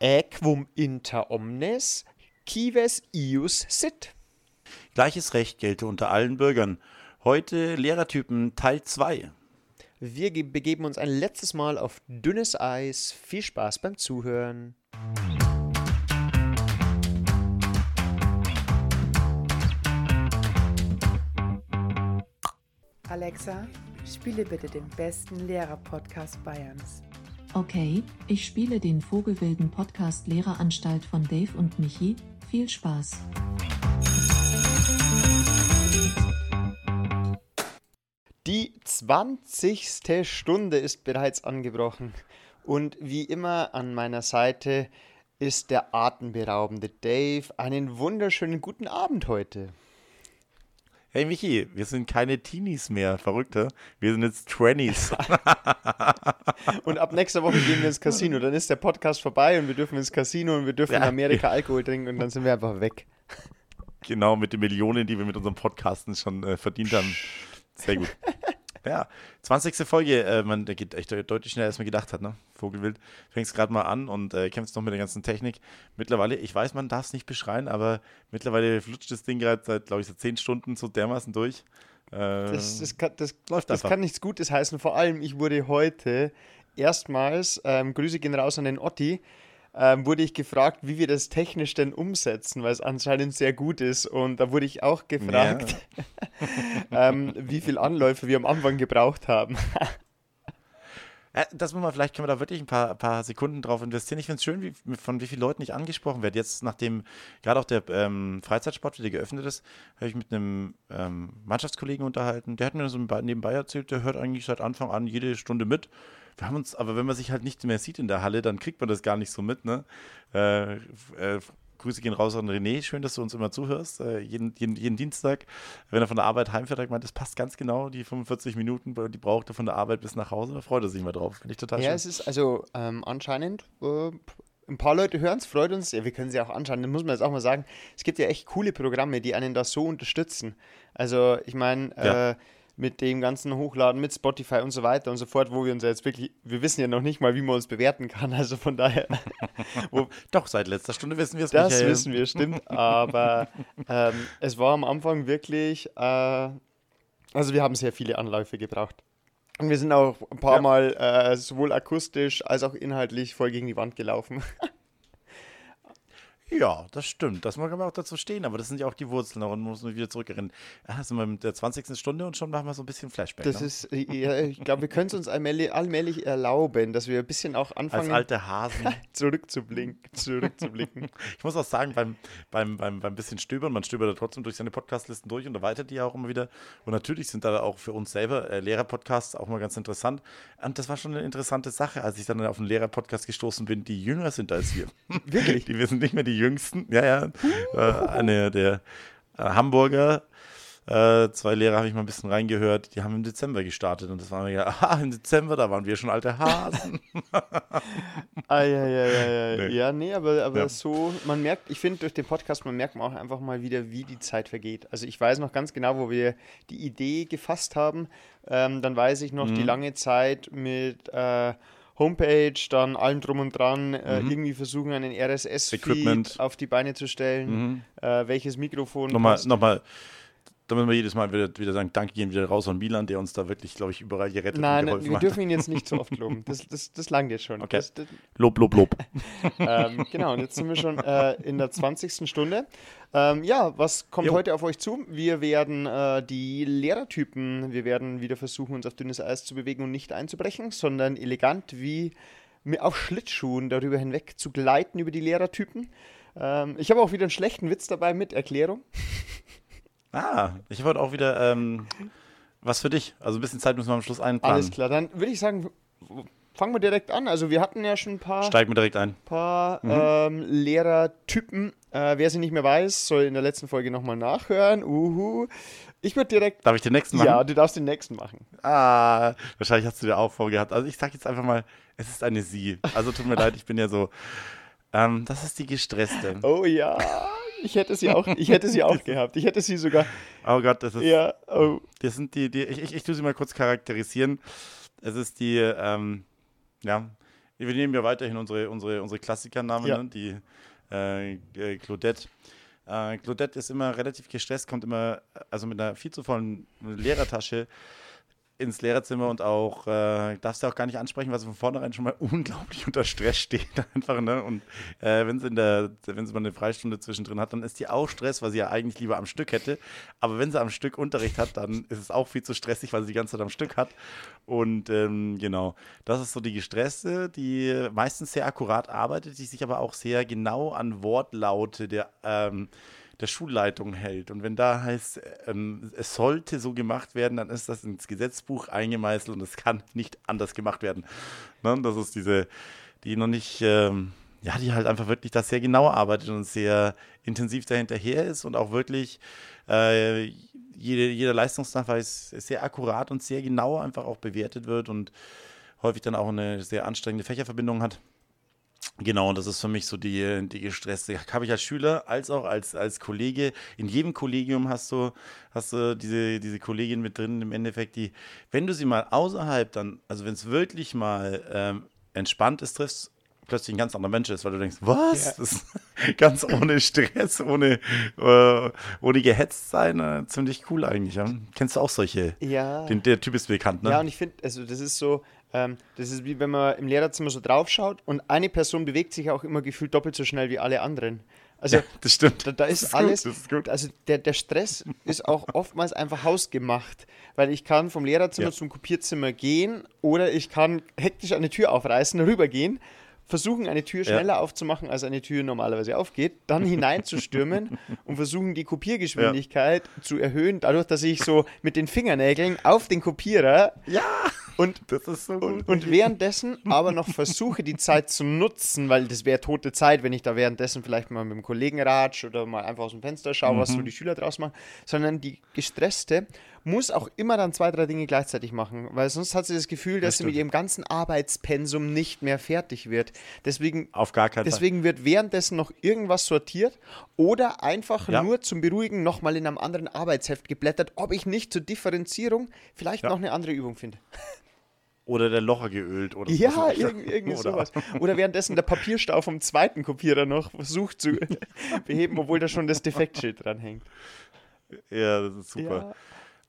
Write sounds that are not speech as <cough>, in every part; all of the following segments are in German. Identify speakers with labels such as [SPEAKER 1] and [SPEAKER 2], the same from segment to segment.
[SPEAKER 1] Äquum inter omnes, cives ius sit.
[SPEAKER 2] Gleiches Recht gelte unter allen Bürgern. Heute Lehrertypen Teil 2.
[SPEAKER 1] Wir ge- begeben uns ein letztes Mal auf dünnes Eis. Viel Spaß beim Zuhören.
[SPEAKER 3] Alexa, spiele bitte den besten Lehrer-Podcast Bayerns.
[SPEAKER 4] Okay, ich spiele den Vogelwilden Podcast Lehreranstalt von Dave und Michi. Viel Spaß.
[SPEAKER 1] Die 20. Stunde ist bereits angebrochen. Und wie immer an meiner Seite ist der atemberaubende Dave. Einen wunderschönen guten Abend heute.
[SPEAKER 2] Hey Michi, wir sind keine Teenies mehr, Verrückte. Wir sind jetzt Twenties. <laughs>
[SPEAKER 1] Und ab nächster Woche gehen wir ins Casino. Dann ist der Podcast vorbei und wir dürfen ins Casino und wir dürfen in
[SPEAKER 2] Ja.
[SPEAKER 1] Amerika Alkohol trinken und dann sind wir einfach weg.
[SPEAKER 2] genau, mit den Millionen, die wir mit unserem Podcasten schon äh, verdient haben. Sehr gut. Ja, 20. Folge, äh, man, der geht echt deutlich schneller, als man gedacht hat, ne? Vogelwild. Fängst gerade mal an und äh, kämpfst noch mit der ganzen Technik. Mittlerweile, ich weiß, man darf es nicht beschreien, aber mittlerweile flutscht das Ding gerade seit, glaube ich, seit 10 Stunden so dermaßen durch. Äh,
[SPEAKER 1] Das, das, kann, das,
[SPEAKER 2] läuft
[SPEAKER 1] das
[SPEAKER 2] einfach.
[SPEAKER 1] kann nichts Gutes heißen. Vor allem, ich wurde heute erstmals, ähm, Grüße gehen raus an den Otti, ähm, wurde ich gefragt, wie wir das technisch denn umsetzen, weil es anscheinend sehr gut ist. Und da wurde ich auch gefragt, <laughs> ähm, wie viele Anläufe wir am Anfang gebraucht haben.
[SPEAKER 2] Äh, das muss man, vielleicht können wir da wirklich ein paar, paar Sekunden drauf investieren. Ich finde es schön, wie, von wie vielen Leuten ich angesprochen werde. Jetzt, nachdem gerade auch der ähm, Freizeitsport wieder geöffnet ist, habe ich mit einem ähm, Mannschaftskollegen unterhalten. Der hat mir so nebenbei erzählt, der hört eigentlich seit Anfang an jede Stunde mit. Wir haben uns, aber wenn man sich halt nicht mehr sieht in der Halle, dann kriegt man das gar nicht so mit, ne? Äh, äh, Grüße gehen raus an René. Schön, dass du uns immer zuhörst. Äh, jeden, jeden, jeden Dienstag, wenn er von der Arbeit heimfährt, gemeint, das passt ganz genau, die 45 Minuten, die braucht er von der Arbeit bis nach Hause. Da freut er sich mal drauf. Finde ich total
[SPEAKER 1] Ja,
[SPEAKER 2] schön.
[SPEAKER 1] es ist also ähm, anscheinend, äh, ein paar Leute hören es, freut uns. Ja, wir können sie auch anschauen. Dann muss man jetzt auch mal sagen, es gibt ja echt coole Programme, die einen da so unterstützen. Also, ich meine,
[SPEAKER 2] Ja.
[SPEAKER 1] äh, mit dem ganzen Hochladen, mit Spotify und so weiter und so fort, wo wir uns ja jetzt wirklich, wir wissen ja noch nicht mal, wie man uns bewerten kann. <laughs> Also von daher, <laughs> wo,
[SPEAKER 2] Doch, seit letzter Stunde wissen wir es,
[SPEAKER 1] das
[SPEAKER 2] Michael.
[SPEAKER 1] wissen wir, stimmt. Aber ähm, es war am Anfang wirklich, äh, also wir haben sehr viele Anläufe gebraucht. Und wir sind auch ein paar
[SPEAKER 2] Ja.
[SPEAKER 1] Mal äh, sowohl akustisch als auch inhaltlich voll gegen die Wand gelaufen. <laughs>
[SPEAKER 2] Ja, das stimmt. Das mag aber auch dazu stehen, aber das sind ja auch die Wurzeln, daran muss man wieder zurückerinnern. Ah, sind wir mit der 20. Stunde und schon machen wir so ein bisschen Flashback.
[SPEAKER 1] Das
[SPEAKER 2] ne?
[SPEAKER 1] ist, ja, ich glaube, wir können es uns allmählich, allmählich erlauben, dass wir ein bisschen auch
[SPEAKER 2] Als
[SPEAKER 1] anfangen,
[SPEAKER 2] alte Hasen. <laughs>
[SPEAKER 1] zurückzublicken. zurückzublicken.
[SPEAKER 2] Ich muss auch sagen, beim, beim, beim, beim bisschen Stöbern, man stöbert da trotzdem durch seine Podcastlisten durch und erweitert die ja auch immer wieder. Und natürlich sind da auch für uns selber äh, Lehrerpodcasts auch mal ganz interessant. Und das war schon eine interessante Sache, als ich dann auf einen Lehrerpodcast gestoßen bin, die jünger sind als wir.
[SPEAKER 1] Wirklich?
[SPEAKER 2] Die, wir sind nicht mehr die Jüngsten. Ja, ja. Äh, eine der äh, Hamburger. Äh, zwei Lehrer habe ich mal ein bisschen reingehört, die haben im Dezember gestartet und das waren wir ja, <laughs> ah, im Dezember, da waren wir schon alte Hasen.
[SPEAKER 1] Ah, ja, ja, ja, ja.
[SPEAKER 2] Nee.
[SPEAKER 1] Ja, nee, aber, aber
[SPEAKER 2] Ja.
[SPEAKER 1] so, man merkt, ich finde durch den Podcast, man merkt man auch einfach mal wieder, wie die Zeit vergeht. Also ich weiß noch ganz genau, wo wir die Idee gefasst haben. Ähm, dann weiß ich noch die
[SPEAKER 2] Mhm.
[SPEAKER 1] lange Zeit mit äh, Homepage, dann allem drum und dran, äh,
[SPEAKER 2] Mhm.
[SPEAKER 1] irgendwie versuchen, einen RSS-Feed auf die Beine zu stellen.
[SPEAKER 2] Mhm.
[SPEAKER 1] Äh, welches Mikrofon
[SPEAKER 2] Nochmal,
[SPEAKER 1] passt.
[SPEAKER 2] nochmal, da müssen wir jedes Mal wieder, wieder sagen, danke gehen wieder raus an Milan, der uns da wirklich, glaube ich, überall gerettet
[SPEAKER 1] Nein,
[SPEAKER 2] und geholfen
[SPEAKER 1] wir
[SPEAKER 2] hat.
[SPEAKER 1] dürfen ihn jetzt nicht so oft <laughs> loben. Das, das, das langt jetzt schon.
[SPEAKER 2] Okay.
[SPEAKER 1] Das, das,
[SPEAKER 2] Lob, Lob, Lob. <laughs>
[SPEAKER 1] ähm, genau, und jetzt sind wir schon äh, in der 20. Stunde. Ähm, ja, was kommt
[SPEAKER 2] Jo.
[SPEAKER 1] heute auf euch zu? Wir werden äh, die Lehrertypen, wir werden wieder versuchen, uns auf dünnes Eis zu bewegen und nicht einzubrechen, sondern elegant wie auf Schlittschuhen darüber hinweg zu gleiten über die Lehrertypen. Ähm, ich habe auch wieder einen schlechten Witz dabei mit Erklärung.
[SPEAKER 2] Ah, ich wollte auch wieder ähm, was für dich. Also ein bisschen Zeit müssen wir am Schluss einplanen.
[SPEAKER 1] Alles klar, dann würde ich sagen, fangen wir direkt an. Also wir hatten ja schon ein paar,
[SPEAKER 2] Steigen wir direkt ein.
[SPEAKER 1] paar
[SPEAKER 2] Mhm.
[SPEAKER 1] ähm, Lehrertypen. Äh, wer sie nicht mehr weiß, soll in der letzten Folge nochmal nachhören. Uhu. Ich würde direkt
[SPEAKER 2] Darf ich den nächsten machen?
[SPEAKER 1] Ja, du darfst den nächsten machen.
[SPEAKER 2] Ah, wahrscheinlich hast du dir auch vorgehabt. Also ich sage jetzt einfach mal, es ist eine Sie. Also tut mir leid, ich bin ja so. Ähm, das ist die gestresste. <laughs>
[SPEAKER 1] Oh ja, ich hätte sie auch, ich hätte sie auch <laughs> gehabt. Ich hätte sie sogar,
[SPEAKER 2] Oh Gott, das ist.
[SPEAKER 1] ja, oh,
[SPEAKER 2] Das sind die, die ich, ich, ich tue sie mal kurz charakterisieren. Es ist die, ähm, ja, Wir nehmen ja weiterhin unsere, unsere, unsere Klassikernamen,
[SPEAKER 1] Ja.
[SPEAKER 2] ne? die äh, Claudette. Äh, Claudette ist immer relativ gestresst, kommt immer, also mit einer viel zu vollen Lehrertasche ins Lehrerzimmer und auch, äh, darfst du auch gar nicht ansprechen, weil sie von vornherein schon mal <laughs> unglaublich unter Stress steht einfach, ne? Und äh, wenn sie in der, wenn sie mal eine Freistunde zwischendrin hat, dann ist die auch Stress, weil sie ja eigentlich lieber am Stück hätte. Aber wenn sie am Stück Unterricht hat, dann ist es auch viel zu stressig, weil sie die ganze Zeit am Stück hat. Und ähm, genau, das ist so die gestresste, die meistens sehr akkurat arbeitet, die sich aber auch sehr genau an Wortlaute der ähm, der Schulleitung hält. Und wenn da heißt, ähm, es sollte so gemacht werden, dann ist das ins Gesetzbuch eingemeißelt und es kann nicht anders gemacht werden. Ne? Das ist diese, die noch nicht, ähm, ja, die halt einfach wirklich das sehr genau arbeitet und sehr intensiv dahinterher ist und auch wirklich äh, jede, jeder Leistungsnachweis sehr akkurat und sehr genau einfach auch bewertet wird und häufig dann auch eine sehr anstrengende Fächerverbindung hat. Genau, und das ist für mich so die, die gestresste. Habe ich als Schüler als auch als, als Kollege. In jedem Kollegium hast du, hast du diese, diese Kollegin mit drin, im Endeffekt, die, wenn du sie mal außerhalb dann, also wenn es wirklich mal ähm, entspannt ist, triffst, plötzlich ein ganz anderer Mensch ist, weil du denkst, was?
[SPEAKER 1] Ja. <laughs>
[SPEAKER 2] Ganz ohne Stress, ohne, äh, ohne gehetzt sein, äh, ziemlich cool eigentlich. Ja? Kennst du auch solche?
[SPEAKER 1] Ja.
[SPEAKER 2] Den, der Typ ist bekannt, ne?
[SPEAKER 1] Ja, und ich finde, also das ist so, ähm, das ist wie wenn man im Lehrerzimmer so draufschaut und eine Person bewegt sich auch immer gefühlt doppelt so schnell wie alle anderen. Also
[SPEAKER 2] Ja, das stimmt.
[SPEAKER 1] da, da ist,
[SPEAKER 2] Das
[SPEAKER 1] alles,
[SPEAKER 2] Gut, das ist gut.
[SPEAKER 1] also der, der Stress ist auch oftmals einfach hausgemacht, weil ich kann vom Lehrerzimmer
[SPEAKER 2] Ja.
[SPEAKER 1] zum Kopierzimmer gehen oder ich kann hektisch eine Tür aufreißen, <laughs> rübergehen, versuchen eine Tür
[SPEAKER 2] Ja.
[SPEAKER 1] schneller aufzumachen, als eine Tür normalerweise aufgeht, dann hineinzustürmen <laughs> und versuchen die Kopiergeschwindigkeit zu erhöhen, dadurch, dass ich so mit den Fingernägeln auf den Kopierer
[SPEAKER 2] Ja,
[SPEAKER 1] und
[SPEAKER 2] das ist so gut.
[SPEAKER 1] und, und währenddessen aber noch versuche, die Zeit zu nutzen, weil das wäre tote Zeit, wenn ich da währenddessen vielleicht mal mit dem Kollegen ratsch oder mal einfach aus dem Fenster schaue, was so die Schüler draus machen, sondern die Gestresste muss auch immer dann zwei, drei Dinge gleichzeitig machen, weil sonst hat sie das Gefühl, dass
[SPEAKER 2] Das
[SPEAKER 1] sie mit ihrem ganzen Arbeitspensum nicht mehr fertig wird. Deswegen
[SPEAKER 2] Auf gar keinen Fall.
[SPEAKER 1] Deswegen wird währenddessen noch irgendwas sortiert oder einfach
[SPEAKER 2] Ja.
[SPEAKER 1] nur zum Beruhigen nochmal in einem anderen Arbeitsheft geblättert, ob ich nicht zur Differenzierung vielleicht
[SPEAKER 2] Ja.
[SPEAKER 1] noch eine andere Übung finde.
[SPEAKER 2] Oder der Locher geölt oder
[SPEAKER 1] Ja,
[SPEAKER 2] sowas.
[SPEAKER 1] irgend, irgendwie <laughs>
[SPEAKER 2] Oder-
[SPEAKER 1] sowas. Oder währenddessen der Papierstau vom zweiten Kopierer noch versucht zu <laughs> beheben, obwohl da schon das Defektschild dran hängt.
[SPEAKER 2] Ja, das ist super.
[SPEAKER 1] Ja.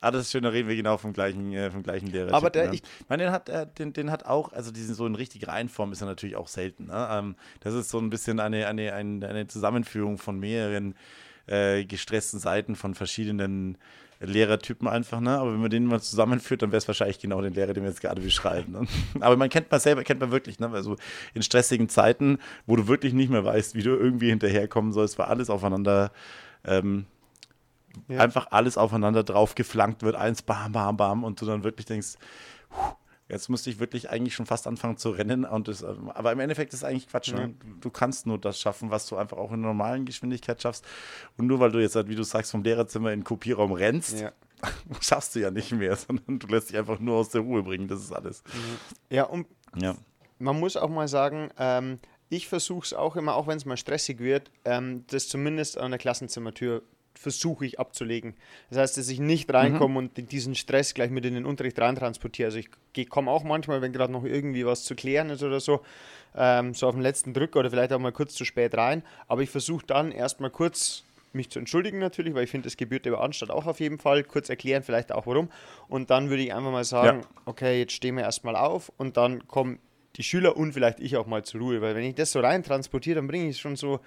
[SPEAKER 2] Ah, das ist schön, da reden wir genau vom gleichen, äh, vom gleichen Lehrer.
[SPEAKER 1] Aber der-
[SPEAKER 2] ne?
[SPEAKER 1] ich-
[SPEAKER 2] ich meine, den hat, äh, den, den hat auch, also diesen so in richtig Reihenform ist er natürlich auch selten. Ne? Ähm, das ist so ein bisschen eine, eine, eine, eine Zusammenführung von mehreren äh, gestressten Seiten von verschiedenen Lehrertypen einfach, ne? Aber wenn man den mal zusammenführt, dann wäre es wahrscheinlich genau den Lehrer, den wir jetzt gerade beschreiben. Ne? <laughs> Aber man kennt man selber, kennt man wirklich, ne? Also in stressigen Zeiten, wo du wirklich nicht mehr weißt, wie du irgendwie hinterherkommen sollst, weil alles aufeinander ähm,
[SPEAKER 1] Ja.
[SPEAKER 2] einfach alles aufeinander drauf geflankt wird, eins bam, bam, bam, und du dann wirklich denkst, "Puh, jetzt müsste ich wirklich eigentlich schon fast anfangen zu rennen. Und das, ähm, aber im Endeffekt ist es eigentlich Quatsch. Ne? Du, du kannst nur das schaffen, was du einfach auch in normalen Geschwindigkeit schaffst. Und nur weil du jetzt, halt, wie du sagst, vom Lehrerzimmer in den Kopierraum rennst,
[SPEAKER 1] Ja. <laughs>
[SPEAKER 2] schaffst du ja nicht mehr, sondern du lässt dich einfach nur aus der Ruhe bringen. Das ist alles.
[SPEAKER 1] Ja, und
[SPEAKER 2] Ja.
[SPEAKER 1] man muss auch mal sagen, ähm, ich versuche es auch immer, auch wenn es mal stressig wird, ähm, das zumindest an der Klassenzimmertür versuche ich abzulegen. Das heißt, dass ich nicht reinkomme und diesen Stress gleich mit in den Unterricht reintransportiere. Also ich komme auch manchmal, wenn gerade noch irgendwie was zu klären ist oder so, ähm, so auf den letzten Drücker oder vielleicht auch mal kurz zu spät rein. Aber ich versuche dann erstmal kurz mich zu entschuldigen natürlich, weil ich finde, das gebührt der Anstatt auch auf jeden Fall. Kurz erklären vielleicht auch warum. Und dann würde ich einfach mal sagen,
[SPEAKER 2] Ja.
[SPEAKER 1] okay, jetzt stehen wir erstmal auf und dann kommen die Schüler und vielleicht ich auch mal zur Ruhe. Weil wenn ich das so rein transportiere, dann bringe ich schon so,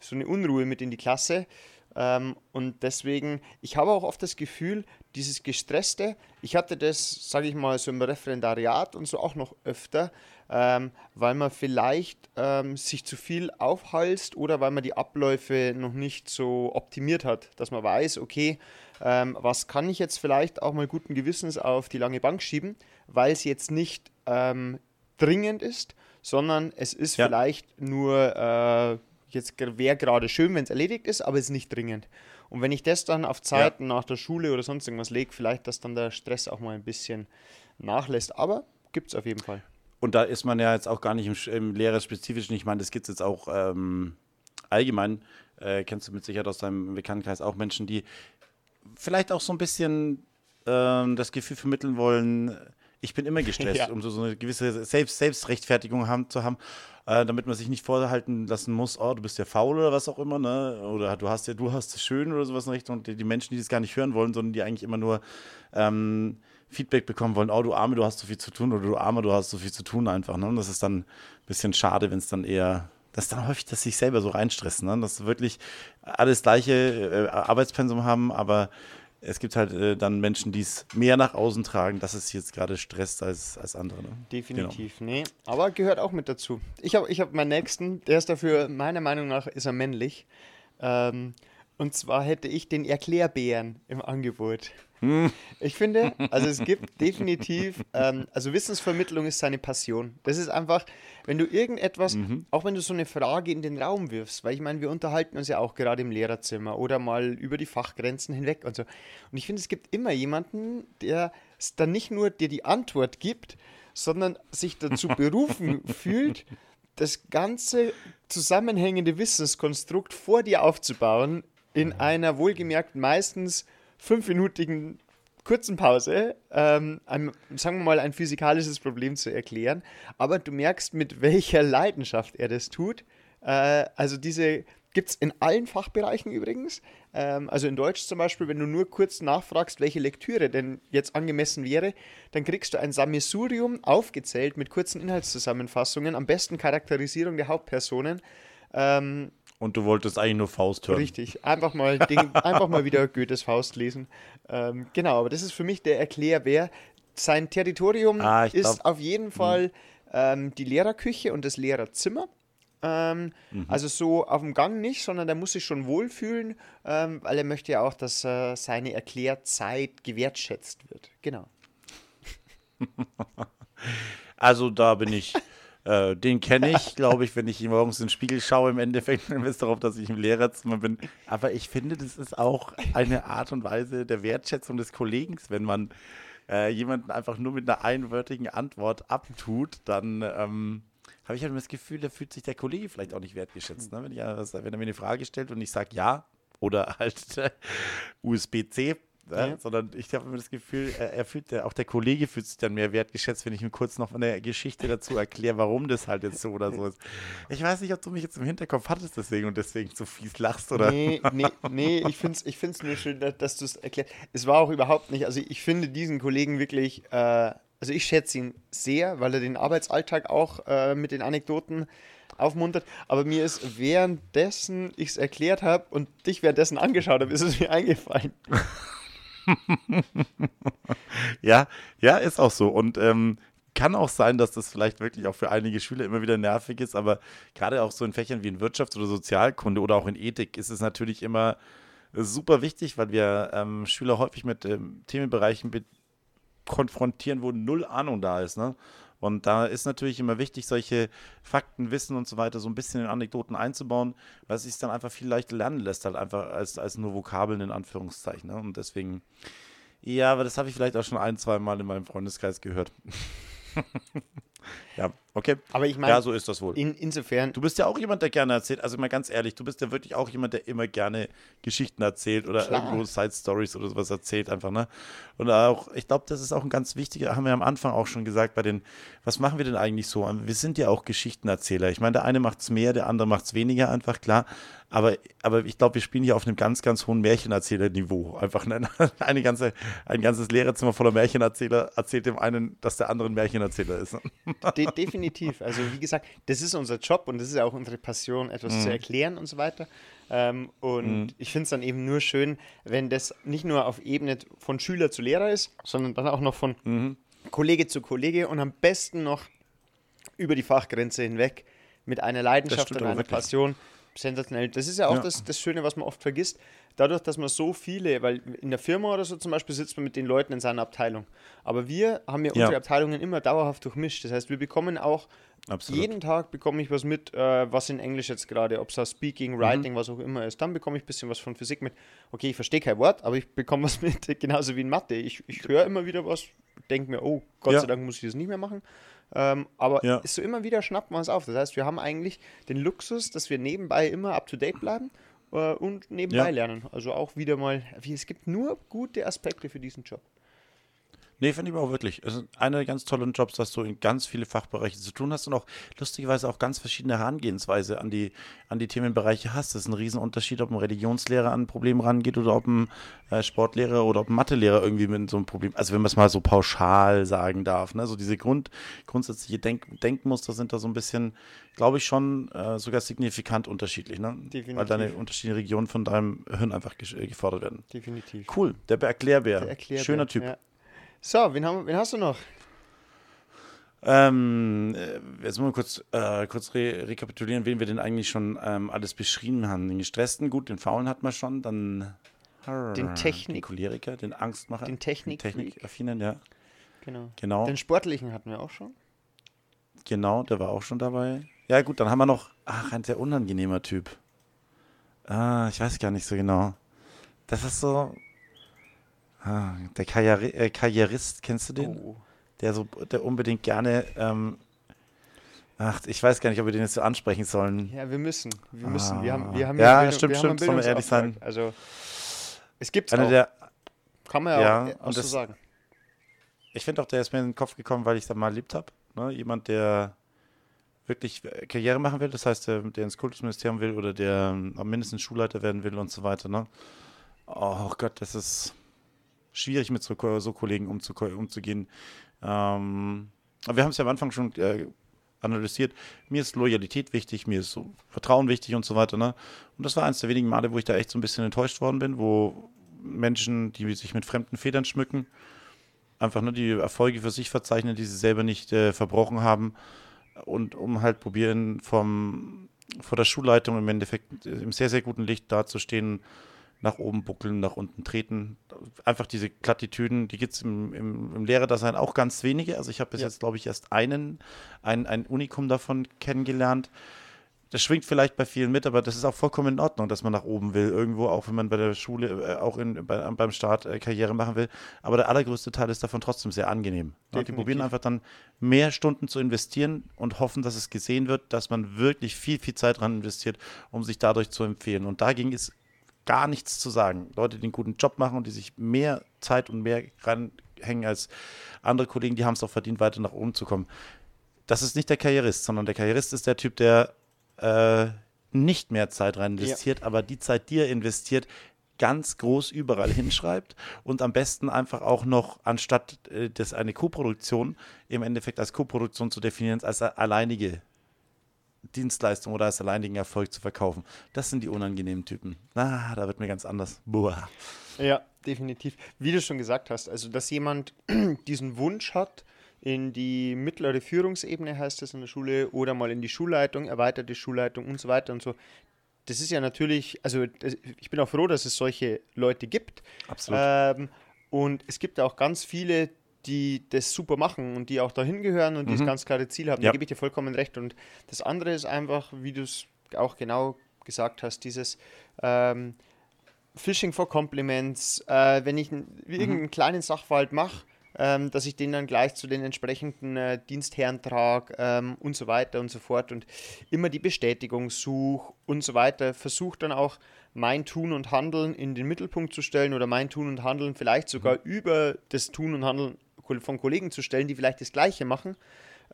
[SPEAKER 1] so eine Unruhe mit in die Klasse. Ähm, und deswegen, ich habe auch oft das Gefühl, dieses Gestresste, ich hatte das, sage ich mal, so im Referendariat und so auch noch öfter, ähm, weil man vielleicht ähm, sich zu viel aufhalst oder weil man die Abläufe noch nicht so optimiert hat, dass man weiß, okay, ähm, was kann ich jetzt vielleicht auch mal guten Gewissens auf die lange Bank schieben, weil es jetzt nicht ähm, dringend ist, sondern es ist
[SPEAKER 2] Ja.
[SPEAKER 1] vielleicht nur, äh, jetzt wäre gerade schön, wenn es erledigt ist, aber es ist nicht dringend. Und wenn ich das dann auf Zeiten nach der Schule oder sonst irgendwas lege, vielleicht, dass dann der Stress auch mal ein bisschen nachlässt. Aber gibt es auf jeden Fall.
[SPEAKER 2] Und da ist man ja jetzt auch gar nicht im, im Lehrerspezifischen. Ich meine, das gibt es jetzt auch ähm, allgemein. Äh, kennst du mit Sicherheit aus deinem Bekanntenkreis auch Menschen, die vielleicht auch so ein bisschen ähm, das Gefühl vermitteln wollen, Ich bin immer <laughs> gestresst,
[SPEAKER 1] Ja.
[SPEAKER 2] um so, so eine gewisse Selbst Selbstrechtfertigung haben, zu haben, äh, damit man sich nicht vorhalten lassen muss, oh, du bist ja faul oder was auch immer, ne? Oder du hast ja, du hast es schön oder sowas in Richtung. Und die, die Menschen, die das gar nicht hören wollen, sondern die eigentlich immer nur ähm, Feedback bekommen wollen, oh, du Arme, du hast so viel zu tun oder du Arme, du hast so viel zu tun einfach. Ne? Und das ist dann ein bisschen schade, wenn es dann eher, das ist dann häufig, dass sich selber so reinstressen, ne? dass sie wirklich alles gleiche äh, Arbeitspensum haben, aber es gibt halt äh, dann Menschen, die es mehr nach außen tragen, dass es jetzt gerade stresst als, als andere. Ne?
[SPEAKER 1] Definitiv, nee. Aber gehört auch mit dazu. Ich habe ich hab meinen nächsten, der ist dafür, meiner Meinung nach, ist er männlich. Ähm, und zwar hätte ich den Erklärbären im Angebot. <laughs> Ich finde, also es gibt definitiv, ähm, also Wissensvermittlung ist seine Passion. Das ist einfach, wenn du irgendetwas, auch wenn du so eine Frage in den Raum wirfst, weil ich meine, wir unterhalten uns ja auch gerade im Lehrerzimmer oder mal über die Fachgrenzen hinweg und so. Und ich finde, es gibt immer jemanden, der dann nicht nur dir die Antwort gibt, sondern sich dazu <laughs> berufen fühlt, das ganze zusammenhängende Wissenskonstrukt vor dir aufzubauen, in einer wohlgemerkt meistens fünfminütigen kurzen Pause, ähm, ein, sagen wir mal, ein physikalisches Problem zu erklären. Aber du merkst, mit welcher Leidenschaft er das tut. Äh, also diese gibt es in allen Fachbereichen übrigens. Ähm, also in Deutsch zum Beispiel, wenn du nur kurz nachfragst, welche Lektüre denn jetzt angemessen wäre, dann kriegst du ein Sammelsurium aufgezählt mit kurzen Inhaltszusammenfassungen, am besten Charakterisierung der Hauptpersonen. Ähm,
[SPEAKER 2] Und du wolltest eigentlich nur Faust hören.
[SPEAKER 1] Richtig, einfach mal, Ding, <laughs> einfach mal wieder Goethes Faust lesen. Ähm, genau, aber das ist für mich der Erklärbär. Sein Territorium
[SPEAKER 2] Ah,
[SPEAKER 1] ist
[SPEAKER 2] glaub-
[SPEAKER 1] auf jeden Fall ähm, die Lehrerküche und das Lehrerzimmer. Ähm, Also so auf dem Gang nicht, sondern der muss sich schon wohlfühlen, ähm, weil er möchte ja auch, dass äh, seine Erklärzeit gewertschätzt wird. Genau. <laughs>
[SPEAKER 2] Also da bin ich, äh, den kenne ich, glaube ich, wenn ich morgens in den Spiegel schaue, im Endeffekt, <laughs> dann wisst darauf, dass ich im Lehrerzimmer bin. Aber ich finde, das ist auch eine Art und Weise der Wertschätzung des Kollegen, wenn man äh, jemanden einfach nur mit einer einwörtigen Antwort abtut, dann ähm, habe ich halt das Gefühl, da fühlt sich der Kollege vielleicht auch nicht wertgeschätzt. Ne? Wenn, ich, ja, wenn er mir eine Frage stellt und ich sage ja oder halt USB-C, ja,
[SPEAKER 1] Ja.
[SPEAKER 2] sondern ich habe immer das Gefühl, er, fühlt, der, auch der Kollege fühlt sich dann mehr wertgeschätzt, wenn ich ihm kurz noch eine Geschichte dazu erkläre, warum das halt jetzt so oder so ist. Ich weiß nicht, ob du mich jetzt im Hinterkopf hattest deswegen und deswegen so fies lachst oder.
[SPEAKER 1] Nee, nee, nee, ich finde es ich find's nur schön, dass, dass du es erklärst. Es war auch überhaupt nicht, also ich finde diesen Kollegen wirklich, äh, also ich schätze ihn sehr, weil er den Arbeitsalltag auch äh, mit den Anekdoten aufmuntert. Aber mir ist währenddessen ich es erklärt habe und dich währenddessen angeschaut habe, ist es mir eingefallen. <laughs>
[SPEAKER 2] Ja, ja, ist auch so. Und ähm, kann auch sein, dass das vielleicht wirklich auch für einige Schüler immer wieder nervig ist, aber gerade auch so in Fächern wie in Wirtschaft oder Sozialkunde oder auch in Ethik ist es natürlich immer super wichtig, weil wir ähm, Schüler häufig mit ähm, Themenbereichen be- konfrontieren, wo null Ahnung da ist. Ne? Und da ist natürlich immer wichtig, solche Fakten, Wissen und so weiter so ein bisschen in Anekdoten einzubauen, weil es sich dann einfach viel leichter lernen lässt, halt einfach als, als nur Vokabeln in Anführungszeichen. Ne? Und deswegen, ja, aber das habe ich vielleicht auch schon ein, zwei Mal in meinem Freundeskreis gehört. <laughs> ja, okay.
[SPEAKER 1] Aber ich meine,
[SPEAKER 2] Ja, so ist das wohl.
[SPEAKER 1] in, insofern,
[SPEAKER 2] Du bist ja auch jemand, der gerne erzählt. Also mal ganz ehrlich, du bist ja wirklich auch jemand, der immer gerne Geschichten erzählt oder
[SPEAKER 1] Klar.
[SPEAKER 2] irgendwo Side Stories oder sowas erzählt einfach, ne? Und auch, ich glaube, das ist auch ein ganz wichtiger, haben wir am Anfang auch schon gesagt, bei den, was machen wir denn eigentlich so? Wir sind ja auch Geschichtenerzähler. Ich meine, der eine macht es mehr, der andere macht es weniger, einfach klar. Aber, aber ich glaube, wir spielen hier auf einem ganz, ganz hohen Märchenerzähler-Niveau. Einfach ne? <laughs> eine ganze, ein ganzes Lehrerzimmer voller Märchenerzähler erzählt dem einen, dass der andere ein Märchenerzähler ist.
[SPEAKER 1] De definitiv. Also wie gesagt, das ist unser Job und das ist ja auch unsere Passion, etwas zu erklären und so weiter. Ähm, und ich finde es dann eben nur schön, wenn das nicht nur auf Ebene von Schüler zu Lehrer ist, sondern dann auch noch von Kollege zu Kollege und am besten noch über die Fachgrenze hinweg mit einer Leidenschaft und einer
[SPEAKER 2] wirklich.
[SPEAKER 1] Passion. Sensationell. Das ist ja auch
[SPEAKER 2] Ja.
[SPEAKER 1] Das, das Schöne, was man oft vergisst. Dadurch, dass man so viele, weil in der Firma oder so zum Beispiel sitzt man mit den Leuten in seiner Abteilung. Aber wir haben ja,
[SPEAKER 2] Ja.
[SPEAKER 1] unsere Abteilungen immer dauerhaft durchmischt. Das heißt, wir bekommen auch
[SPEAKER 2] Absolut.
[SPEAKER 1] jeden Tag bekomme ich was mit, äh, was in Englisch jetzt gerade, ob es da Speaking, Writing, was auch immer ist. Dann bekomme ich ein bisschen was von Physik mit. Okay, ich verstehe kein Wort, aber ich bekomme was <laughs> mit, genauso wie in Mathe. Ich, ich höre immer wieder was, denke mir, oh, Gott
[SPEAKER 2] Ja.
[SPEAKER 1] sei Dank muss ich das nicht mehr machen. Ähm, aber
[SPEAKER 2] Ja.
[SPEAKER 1] ist so immer wieder schnappen wir uns auf. Das heißt, wir haben eigentlich den Luxus, dass wir nebenbei immer up to date bleiben äh, und nebenbei
[SPEAKER 2] Ja.
[SPEAKER 1] lernen. Also auch wieder mal, wie, es gibt nur gute Aspekte für diesen Job.
[SPEAKER 2] Nee, finde ich aber auch wirklich. Es ist einer der ganz tollen Jobs, dass du in ganz viele Fachbereiche zu tun hast und auch lustigerweise auch ganz verschiedene Herangehensweise an die, an die Themenbereiche hast. Das ist ein Riesenunterschied, ob ein Religionslehrer an ein Problem rangeht oder ob ein äh, Sportlehrer oder ob ein Mathelehrer irgendwie mit so einem Problem, also wenn man es mal so pauschal sagen darf, ne? so diese Grund, grundsätzliche Denk Denkmuster sind da so ein bisschen, glaube ich, schon äh, sogar signifikant unterschiedlich, ne?
[SPEAKER 1] Definitiv.
[SPEAKER 2] weil deine unterschiedlichen Regionen von deinem Hirn einfach äh, gefordert werden.
[SPEAKER 1] Definitiv.
[SPEAKER 2] Cool, der Erklärbär.
[SPEAKER 1] Der Erklärbär,
[SPEAKER 2] Schöner Typ.
[SPEAKER 1] Ja. So, wen, haben, wen hast du noch?
[SPEAKER 2] Ähm, äh, jetzt mal kurz, äh, kurz re rekapitulieren, wen wir denn eigentlich schon ähm, alles beschrieben haben. Den Gestressten, gut, den Faulen hat man schon, dann
[SPEAKER 1] Den Technik-
[SPEAKER 2] den Choleriker, den Angstmacher,
[SPEAKER 1] Den Technik-
[SPEAKER 2] den Technikaffinen, ja,
[SPEAKER 1] Genau.
[SPEAKER 2] genau,
[SPEAKER 1] Den Sportlichen hatten wir auch schon.
[SPEAKER 2] genau, der war auch schon dabei. Ja gut, dann haben wir noch, ach, ein sehr unangenehmer Typ. Ah, ich weiß gar nicht so genau. Das ist so, ah, der Karriere äh, Karrierist, kennst du den?
[SPEAKER 1] Oh.
[SPEAKER 2] der so, der unbedingt gerne, ähm, ach, ich weiß gar nicht, ob wir den jetzt so ansprechen sollen.
[SPEAKER 1] Ja, wir müssen. Wir müssen. Wir haben, wir haben
[SPEAKER 2] Ja,
[SPEAKER 1] einen
[SPEAKER 2] stimmt,
[SPEAKER 1] wir
[SPEAKER 2] stimmt, sollen wir ehrlich sein.
[SPEAKER 1] Also, es gibt auch.
[SPEAKER 2] der,
[SPEAKER 1] Kann man ja,
[SPEAKER 2] Ja,
[SPEAKER 1] auch, so sagen.
[SPEAKER 2] ich finde auch, der ist mir in den Kopf gekommen, weil ich da mal erlebt habe. Ne? Jemand, der wirklich äh, Karriere machen will, das heißt, der, der ins Kultusministerium will oder der ähm, am mindestens Schulleiter werden will und so weiter. Ne? Oh Gott, das ist schwierig mit so, so Kollegen umzu, umzugehen. Ähm, aber wir haben es ja am Anfang schon äh, analysiert. Mir ist Loyalität wichtig, mir ist so Vertrauen wichtig und so weiter. Ne? Und das war eines der wenigen Male, wo ich da echt so ein bisschen enttäuscht worden bin, wo Menschen, die sich mit fremden Federn schmücken, einfach nur die Erfolge für sich verzeichnen, die sie selber nicht äh, verbrochen haben und um halt probieren, vom, vor der Schulleitung im Endeffekt äh, im sehr, sehr guten Licht dazustehen, nach oben buckeln, nach unten treten. Einfach diese Plattitüden, die gibt es im, im, im Lehrerdasein auch ganz wenige. Also ich habe bis
[SPEAKER 1] Ja.
[SPEAKER 2] jetzt, glaube ich, erst einen, ein, ein Unikum davon kennengelernt. Das schwingt vielleicht bei vielen mit, aber das ist auch vollkommen in Ordnung, dass man nach oben will, irgendwo, auch wenn man bei der Schule, äh, auch in, bei, beim Start äh, Karriere machen will. Aber der allergrößte Teil ist davon trotzdem sehr angenehm. Ne? Die probieren einfach dann mehr Stunden zu investieren und hoffen, dass es gesehen wird, dass man wirklich viel, viel Zeit dran investiert, um sich dadurch zu empfehlen. Und dagegen ist gar nichts zu sagen. Leute, die einen guten Job machen und die sich mehr Zeit und mehr ranhängen als andere Kollegen, die haben es auch verdient, weiter nach oben zu kommen. Das ist nicht der Karrierist, sondern der Karrierist ist der Typ, der äh, nicht mehr Zeit rein investiert, aber die Zeit, die er investiert, ganz groß überall hinschreibt und am besten einfach auch noch, anstatt äh, das eine Co-Produktion im Endeffekt als Co-Produktion zu definieren, als alleinige Dienstleistung oder als alleinigen Erfolg zu verkaufen. Das sind die unangenehmen Typen. Ah, da wird mir ganz anders. Boah.
[SPEAKER 1] Ja, definitiv. Wie du schon gesagt hast, also dass jemand <clears throat> diesen Wunsch hat, in die mittlere Führungsebene heißt es in der Schule oder mal in die Schulleitung, erweiterte Schulleitung und so weiter und so. Das ist ja natürlich, also ich bin auch froh, dass es solche Leute gibt.
[SPEAKER 2] Absolut.
[SPEAKER 1] Ähm, und es gibt auch ganz viele, die das super machen und die auch dahin gehören und die das ganz klare Ziel haben.
[SPEAKER 2] Ja.
[SPEAKER 1] Da gebe ich dir vollkommen recht. Und das andere ist einfach, wie du es auch genau gesagt hast, dieses ähm, Fishing for Compliments, äh, wenn ich n- irgendeinen kleinen Sachverhalt mache, ähm, dass ich den dann gleich zu den entsprechenden äh, Dienstherren trage ähm, und so weiter und so fort und immer die Bestätigung suche und so weiter, versuche dann auch mein Tun und Handeln in den Mittelpunkt zu stellen oder mein Tun und Handeln vielleicht sogar über das Tun und Handeln von Kollegen zu stellen, die vielleicht das Gleiche machen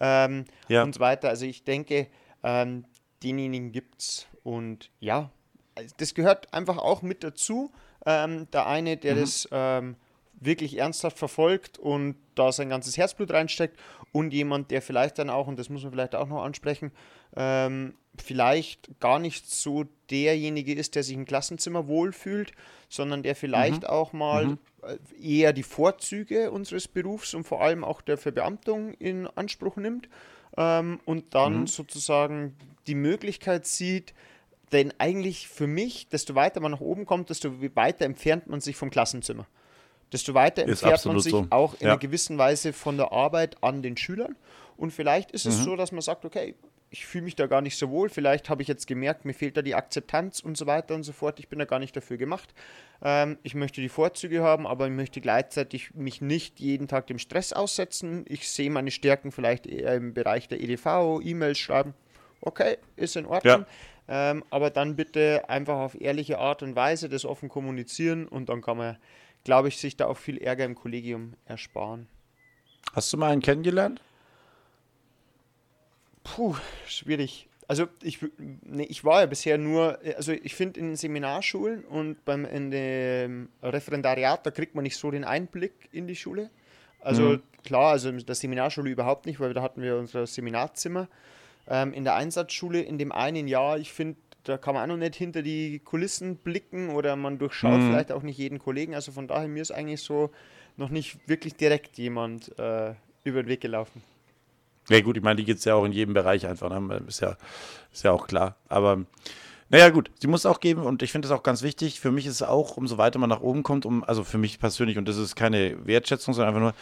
[SPEAKER 1] ähm,
[SPEAKER 2] Ja.
[SPEAKER 1] und so weiter. Also ich denke, ähm, denjenigen gibt es und ja, also das gehört einfach auch mit dazu. Ähm, der eine, der das ähm, wirklich ernsthaft verfolgt und da sein ganzes Herzblut reinsteckt und jemand, der vielleicht dann auch, und das muss man vielleicht auch noch ansprechen, ähm, vielleicht gar nicht so derjenige ist, der sich im Klassenzimmer wohlfühlt, sondern der vielleicht auch mal äh, eher die Vorzüge unseres Berufs und vor allem auch der Verbeamtung in Anspruch nimmt ähm, und dann sozusagen die Möglichkeit sieht, denn eigentlich für mich, desto weiter man nach oben kommt, desto weiter entfernt man sich vom Klassenzimmer. Desto weiter entfernt man sich
[SPEAKER 2] so.
[SPEAKER 1] auch in
[SPEAKER 2] Ja.
[SPEAKER 1] einer gewissen Weise von der Arbeit an den Schülern. Und vielleicht ist es
[SPEAKER 2] Mhm.
[SPEAKER 1] so, dass man sagt, okay, ich fühle mich da gar nicht so wohl, vielleicht habe ich jetzt gemerkt, mir fehlt da die Akzeptanz und so weiter und so fort, ich bin da gar nicht dafür gemacht. Ähm, ich möchte die Vorzüge haben, aber ich möchte gleichzeitig mich nicht jeden Tag dem Stress aussetzen. Ich sehe meine Stärken vielleicht eher im Bereich der EDV, E-Mails schreiben. Okay, ist in Ordnung. Ähm, aber dann bitte einfach auf ehrliche Art und Weise das offen kommunizieren und dann kann man, glaube ich, sich da auch viel Ärger im Kollegium ersparen.
[SPEAKER 2] Hast du mal einen kennengelernt?
[SPEAKER 1] Puh, schwierig. Also ich, nee, ich war ja bisher nur, also ich finde in Seminarschulen und beim in dem Referendariat, da kriegt man nicht so den Einblick in die Schule. Also
[SPEAKER 2] Mhm.
[SPEAKER 1] klar, also in der Seminarschule überhaupt nicht, weil da hatten wir unser Seminarzimmer. Ähm, in der Einsatzschule in dem einen Jahr, ich finde, da kann man auch noch nicht hinter die Kulissen blicken oder man durchschaut
[SPEAKER 2] Mhm.
[SPEAKER 1] vielleicht auch nicht jeden Kollegen. Also von daher, mir ist eigentlich so noch nicht wirklich direkt jemand äh, über den Weg gelaufen.
[SPEAKER 2] Ja, gut, ich meine, die gibt es ja auch in jedem Bereich einfach. Ne? Ist, ja, ist ja auch klar. Aber naja, gut, sie muss es auch geben und ich finde das auch ganz wichtig. Für mich ist es auch, umso weiter man nach oben kommt, um, also für mich persönlich, und das ist keine Wertschätzung, sondern einfach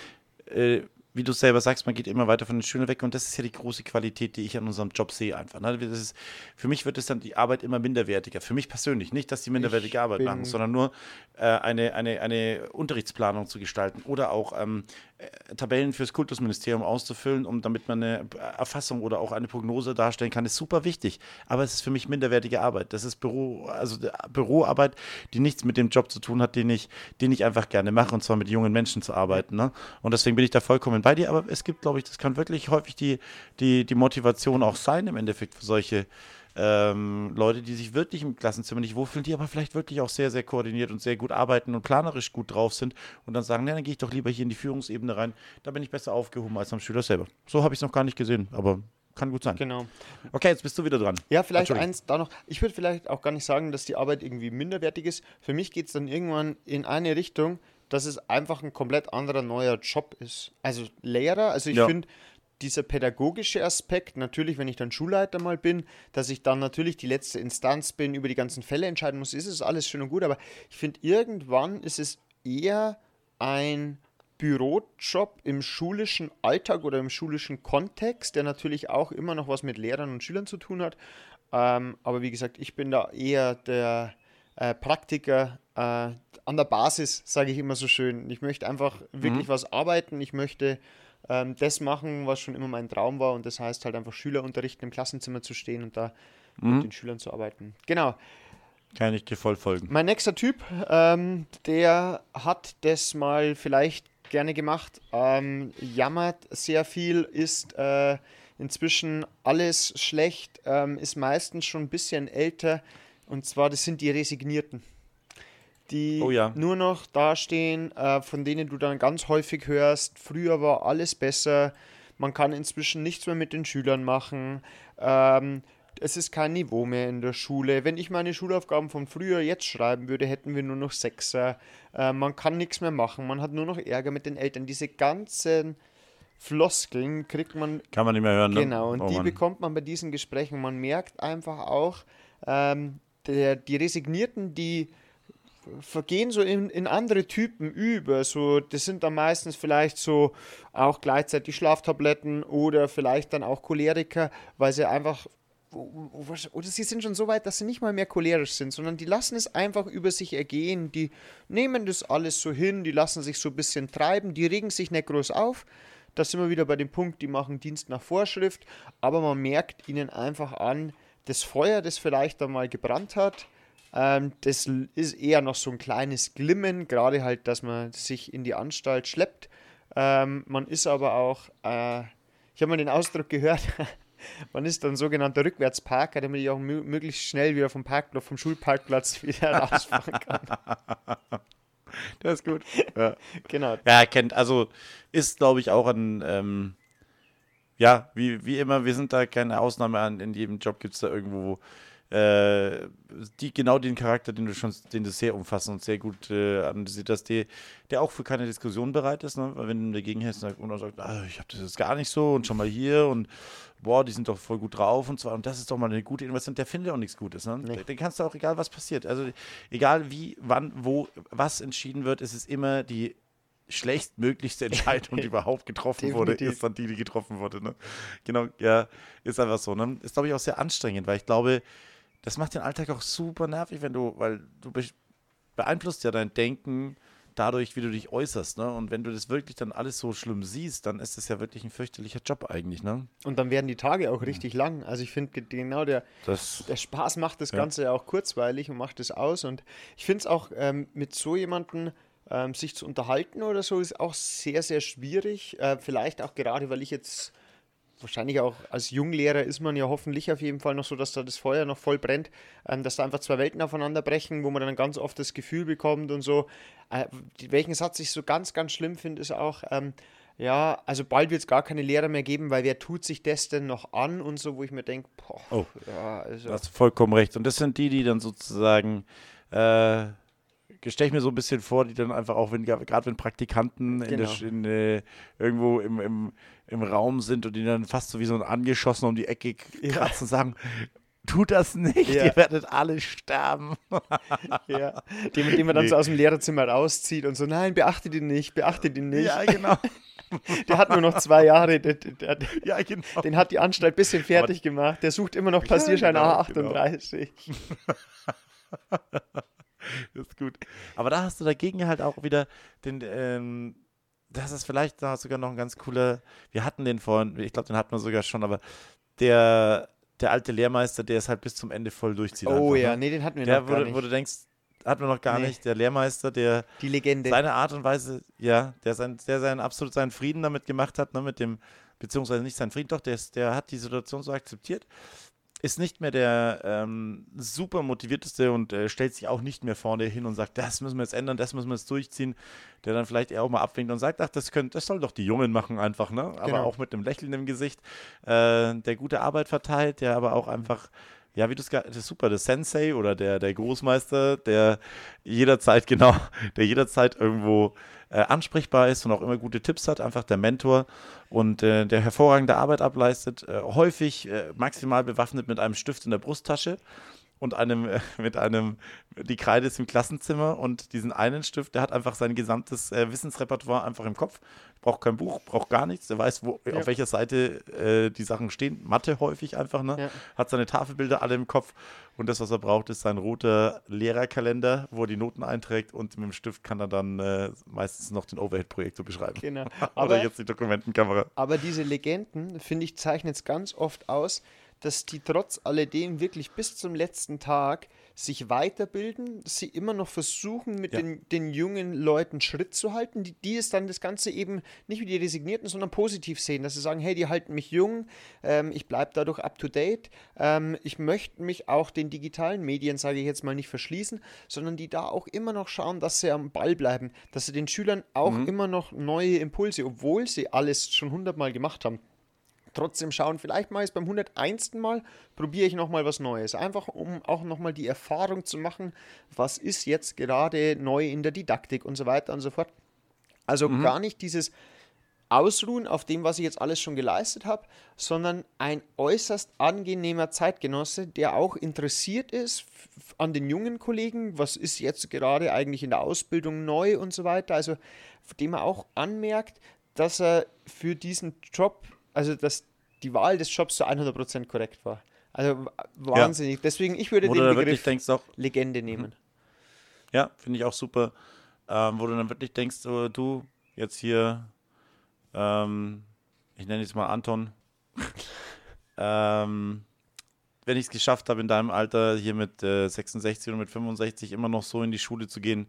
[SPEAKER 2] nur, äh, wie du selber sagst, man geht immer weiter von den Schülern weg und das ist ja die große Qualität, die ich an unserem Job sehe einfach. Ne? Das ist, für mich wird es dann die Arbeit immer minderwertiger. Für mich persönlich. Nicht, dass die minderwertige
[SPEAKER 1] Ich
[SPEAKER 2] Arbeit machen, sondern nur äh, eine, eine, eine Unterrichtsplanung zu gestalten oder auch ähm, äh, Tabellen fürs Kultusministerium auszufüllen, um damit man eine Erfassung oder auch eine Prognose darstellen kann, ist super wichtig. Aber es ist für mich minderwertige Arbeit. Das ist Büro, also äh, Büroarbeit, die nichts mit dem Job zu tun hat, den ich, den ich einfach gerne mache, und zwar mit jungen Menschen zu arbeiten. Ne? Und deswegen bin ich da vollkommen bei dir. Aber es gibt, glaube ich, das kann wirklich häufig die, die, die Motivation auch sein, im Endeffekt für solche ähm, Leute, die sich wirklich im Klassenzimmer nicht wohlfühlen, die aber vielleicht wirklich auch sehr, sehr koordiniert und sehr gut arbeiten und planerisch gut drauf sind und dann sagen, na, dann gehe ich doch lieber hier in die Führungsebene rein, da bin ich besser aufgehoben als am Schüler selber. So habe ich es noch gar nicht gesehen, aber kann gut sein.
[SPEAKER 1] Genau.
[SPEAKER 2] Okay, jetzt bist du wieder dran.
[SPEAKER 1] Ja, vielleicht eins da noch. Ich würde vielleicht auch gar nicht sagen, dass die Arbeit irgendwie minderwertig ist. Für mich geht es dann irgendwann in eine Richtung, dass es einfach ein komplett anderer neuer Job ist. Also Lehrer, also ich
[SPEAKER 2] Ja.
[SPEAKER 1] finde, dieser pädagogische Aspekt, natürlich, wenn ich dann Schulleiter mal bin, dass ich dann natürlich die letzte Instanz bin, über die ganzen Fälle entscheiden muss, ist es alles schön und gut, aber ich finde, irgendwann ist es eher ein Bürojob im schulischen Alltag oder im schulischen Kontext, der natürlich auch immer noch was mit Lehrern und Schülern zu tun hat. Ähm, aber wie gesagt, ich bin da eher der äh, Praktiker äh, an der Basis, sage ich immer so schön. Ich möchte einfach wirklich was arbeiten. Ich möchte ähm, das machen, was schon immer mein Traum war. Und das heißt halt einfach Schüler unterrichten, im Klassenzimmer zu stehen und da mit den Schülern zu arbeiten. Genau.
[SPEAKER 2] Kann ich dir voll folgen.
[SPEAKER 1] Mein nächster Typ, ähm, der hat das mal vielleicht gerne gemacht, ähm, jammert sehr viel, ist äh, inzwischen alles schlecht, ähm, ist meistens schon ein bisschen älter und zwar das sind die Resignierten, die
[SPEAKER 2] Oh ja.
[SPEAKER 1] nur noch dastehen, äh, von denen du dann ganz häufig hörst, früher war alles besser, man kann inzwischen nichts mehr mit den Schülern machen, ähm, es ist kein Niveau mehr in der Schule. Wenn ich meine Schulaufgaben von früher jetzt schreiben würde, hätten wir nur noch Sechser. Äh, man kann nichts mehr machen. Man hat nur noch Ärger mit den Eltern. Diese ganzen Floskeln kriegt man
[SPEAKER 2] Kann man nicht mehr hören, ne?
[SPEAKER 1] Genau, und
[SPEAKER 2] Oh
[SPEAKER 1] die
[SPEAKER 2] Mann.
[SPEAKER 1] bekommt man bei diesen Gesprächen. Man merkt einfach auch, ähm, der, die Resignierten, die vergehen so in, in andere Typen über. So, das sind dann meistens vielleicht so auch gleichzeitig Schlaftabletten oder vielleicht dann auch Choleriker, weil sie einfach oder sie sind schon so weit, dass sie nicht mal mehr cholerisch sind, sondern die lassen es einfach über sich ergehen, die nehmen das alles so hin, die lassen sich so ein bisschen treiben, die regen sich nicht groß auf. Da sind wir wieder bei dem Punkt, die machen Dienst nach Vorschrift, aber man merkt ihnen einfach an, das Feuer, das vielleicht einmal gebrannt hat, ähm, das ist eher noch so ein kleines Glimmen, gerade halt, dass man sich in die Anstalt schleppt. Ähm, man ist aber auch, äh, ich habe mal den Ausdruck gehört, <laughs> man ist dann sogenannter Rückwärtsparker, damit ich auch mö möglichst schnell wieder vom Parkplatz, vom Schulparkplatz <laughs> wieder rausfahren kann. <laughs>
[SPEAKER 2] Das ist gut. Ja.
[SPEAKER 1] genau.
[SPEAKER 2] Ja, er kennt, also ist, glaube ich, auch ein, ähm, ja, wie, wie immer, wir sind da keine Ausnahme an. In jedem Job gibt es da irgendwo äh, die, genau den Charakter, den du schon, den du sehr umfassend und sehr gut äh, analysiert hast, der, der auch für keine Diskussion bereit ist, ne? Weil wenn du dagegen hältst und dann sagt, ah, ich habe das jetzt gar nicht so und schon mal hier und boah, die sind doch voll gut drauf und zwar, und das ist doch mal eine gute Innovation, der findet auch nichts Gutes. Ne?
[SPEAKER 1] Nee.
[SPEAKER 2] Den kannst du auch, egal was passiert, also egal wie, wann, wo, was entschieden wird, es ist immer die schlechtmöglichste Entscheidung, die <laughs> überhaupt getroffen wurde, ist dann die, die getroffen wurde. Ne? Genau, ja, ist einfach so. Ne? Ist, glaube ich, auch sehr anstrengend, weil ich glaube, das macht den Alltag auch super nervig, wenn du, weil du be beeinflusst ja dein Denken dadurch, wie du dich äußerst. Ne? Und wenn du das wirklich dann alles so schlimm siehst, dann ist das ja wirklich ein fürchterlicher Job eigentlich. Ne?
[SPEAKER 1] Und dann werden die Tage auch richtig lang. Also ich finde genau der,
[SPEAKER 2] Das,
[SPEAKER 1] der Spaß macht das
[SPEAKER 2] Ja.
[SPEAKER 1] Ganze ja auch kurzweilig und macht es aus. Und ich finde es auch ähm, mit so jemandem ähm, sich zu unterhalten oder so ist auch sehr, sehr schwierig. Äh, vielleicht auch gerade, weil ich jetzt wahrscheinlich auch als Junglehrer ist man ja hoffentlich auf jeden Fall noch so, dass da das Feuer noch voll brennt, ähm, dass da einfach zwei Welten aufeinander brechen, wo man dann ganz oft das Gefühl bekommt und so. Äh, welchen Satz ich so ganz, ganz schlimm finde, ist auch, ähm, ja, also bald wird es gar keine Lehrer mehr geben, weil wer tut sich das denn noch an und so, wo ich mir denke, boah,
[SPEAKER 2] Oh.
[SPEAKER 1] ja, also,
[SPEAKER 2] Du hast vollkommen recht. Und das sind die, die dann sozusagen, äh, stelle ich mir so ein bisschen vor, die dann einfach auch, wenn gerade wenn Praktikanten in der,
[SPEAKER 1] Genau.
[SPEAKER 2] In, äh, irgendwo im, im, im Raum sind und die dann fast so wie so ein angeschossen um die Ecke
[SPEAKER 1] Ja.
[SPEAKER 2] kratzen und sagen, tut das nicht,
[SPEAKER 1] Ja.
[SPEAKER 2] ihr werdet alle sterben. <laughs>
[SPEAKER 1] ja, den, den man dann
[SPEAKER 2] Nee.
[SPEAKER 1] so aus dem Lehrerzimmer rauszieht und so, nein, beachte den nicht, beachte den nicht.
[SPEAKER 2] Ja, genau. <laughs>
[SPEAKER 1] Der hat nur noch zwei Jahre, der, der, der,
[SPEAKER 2] Ja, genau.
[SPEAKER 1] den hat die Anstalt ein bisschen fertig gemacht. Der sucht immer noch
[SPEAKER 2] Ja,
[SPEAKER 1] Passierschein
[SPEAKER 2] genau,
[SPEAKER 1] A38. <laughs>
[SPEAKER 2] Das <laughs> ist gut. Aber da hast du dagegen halt auch wieder den, ähm, das ist vielleicht da sogar noch ein ganz cooler, wir hatten den vorhin, ich glaube, den hatten wir sogar schon, aber der, der alte Lehrmeister, der es halt bis zum Ende voll durchzieht.
[SPEAKER 1] Oh
[SPEAKER 2] einfach,
[SPEAKER 1] ja,
[SPEAKER 2] ne?
[SPEAKER 1] nee, den hatten wir
[SPEAKER 2] Der,
[SPEAKER 1] noch
[SPEAKER 2] wo,
[SPEAKER 1] gar
[SPEAKER 2] du-
[SPEAKER 1] nicht.
[SPEAKER 2] wo du denkst, hatten wir noch gar
[SPEAKER 1] Nee.
[SPEAKER 2] nicht, der Lehrmeister, der
[SPEAKER 1] die Legende.
[SPEAKER 2] seine Art und Weise, ja, der sein, der seinen absolut seinen Frieden damit gemacht hat, ne, mit dem, beziehungsweise nicht seinen Frieden, doch, der, ist, der hat die Situation so akzeptiert, ist nicht mehr der ähm, super motivierteste und äh, stellt sich auch nicht mehr vorne hin und sagt, das müssen wir jetzt ändern, das müssen wir jetzt durchziehen, der dann vielleicht eher auch mal abwinkt und sagt, ach, das können, das soll doch die Jungen machen einfach, ne? Aber
[SPEAKER 1] Genau.
[SPEAKER 2] auch mit einem Lächeln im Gesicht, äh, der gute Arbeit verteilt, der aber auch einfach ja, wie du es das ist super, der Sensei oder der, der Großmeister, der jederzeit, <laughs> genau, der jederzeit irgendwo äh, ansprechbar ist und auch immer gute Tipps hat, einfach der Mentor und äh, der hervorragende Arbeit ableistet, äh, häufig äh, maximal bewaffnet mit einem Stift in der Brusttasche und einem, äh, <laughs> mit einem, die Kreide ist im Klassenzimmer und diesen einen Stift, der hat einfach sein gesamtes äh, Wissensrepertoire einfach im Kopf, braucht kein Buch, braucht gar nichts, der weiß, wo,
[SPEAKER 1] Ja.
[SPEAKER 2] auf welcher Seite äh, die Sachen stehen, Mathe häufig einfach, ne?
[SPEAKER 1] Ja.
[SPEAKER 2] hat seine Tafelbilder alle im Kopf und das, was er braucht, ist sein roter Lehrerkalender, wo er die Noten einträgt und mit dem Stift kann er dann äh, meistens noch den Overhead-Projektor beschreiben.
[SPEAKER 1] Genau. <laughs>
[SPEAKER 2] Oder
[SPEAKER 1] Aber,
[SPEAKER 2] jetzt die Dokumentenkamera.
[SPEAKER 1] aber diese Legenden, finde ich, zeichnet es ganz oft aus, dass die trotz alledem wirklich bis zum letzten Tag sich weiterbilden, dass sie immer noch versuchen, mit
[SPEAKER 2] Ja.
[SPEAKER 1] den, den jungen Leuten Schritt zu halten, die, die es dann das Ganze eben nicht wie die Resignierten, sondern positiv sehen, dass sie sagen, hey, die halten mich jung, ähm, ich bleibe dadurch up-to-date, ähm, ich möchte mich auch den digitalen Medien, sage ich jetzt mal, nicht verschließen, sondern die da auch immer noch schauen, dass sie am Ball bleiben, dass sie den Schülern auch immer noch neue Impulse, obwohl sie alles schon hundertmal gemacht haben, trotzdem schauen, vielleicht mal ist beim 101. Mal, probiere ich nochmal was Neues. Einfach um auch nochmal die Erfahrung zu machen, was ist jetzt gerade neu in der Didaktik und so weiter und so fort. Also gar nicht dieses Ausruhen auf dem, was ich jetzt alles schon geleistet habe, sondern ein äußerst angenehmer Zeitgenosse, der auch interessiert ist an den jungen Kollegen, was ist jetzt gerade eigentlich in der Ausbildung neu und so weiter. Also dem er auch anmerkt, dass er für diesen Job, also dass die Wahl des Jobs zu 100% korrekt war. Also wahnsinnig. Deswegen, ich würde
[SPEAKER 2] Wo
[SPEAKER 1] den Begriff
[SPEAKER 2] denkst, auch,
[SPEAKER 1] Legende nehmen.
[SPEAKER 2] ja, finde ich auch super, ähm, wo du dann wirklich denkst, so, du, jetzt hier, ähm, ich nenne jetzt mal Anton, <laughs> ähm, wenn ich es geschafft habe, in deinem Alter hier mit äh, 66 oder mit 65 immer noch so in die Schule zu gehen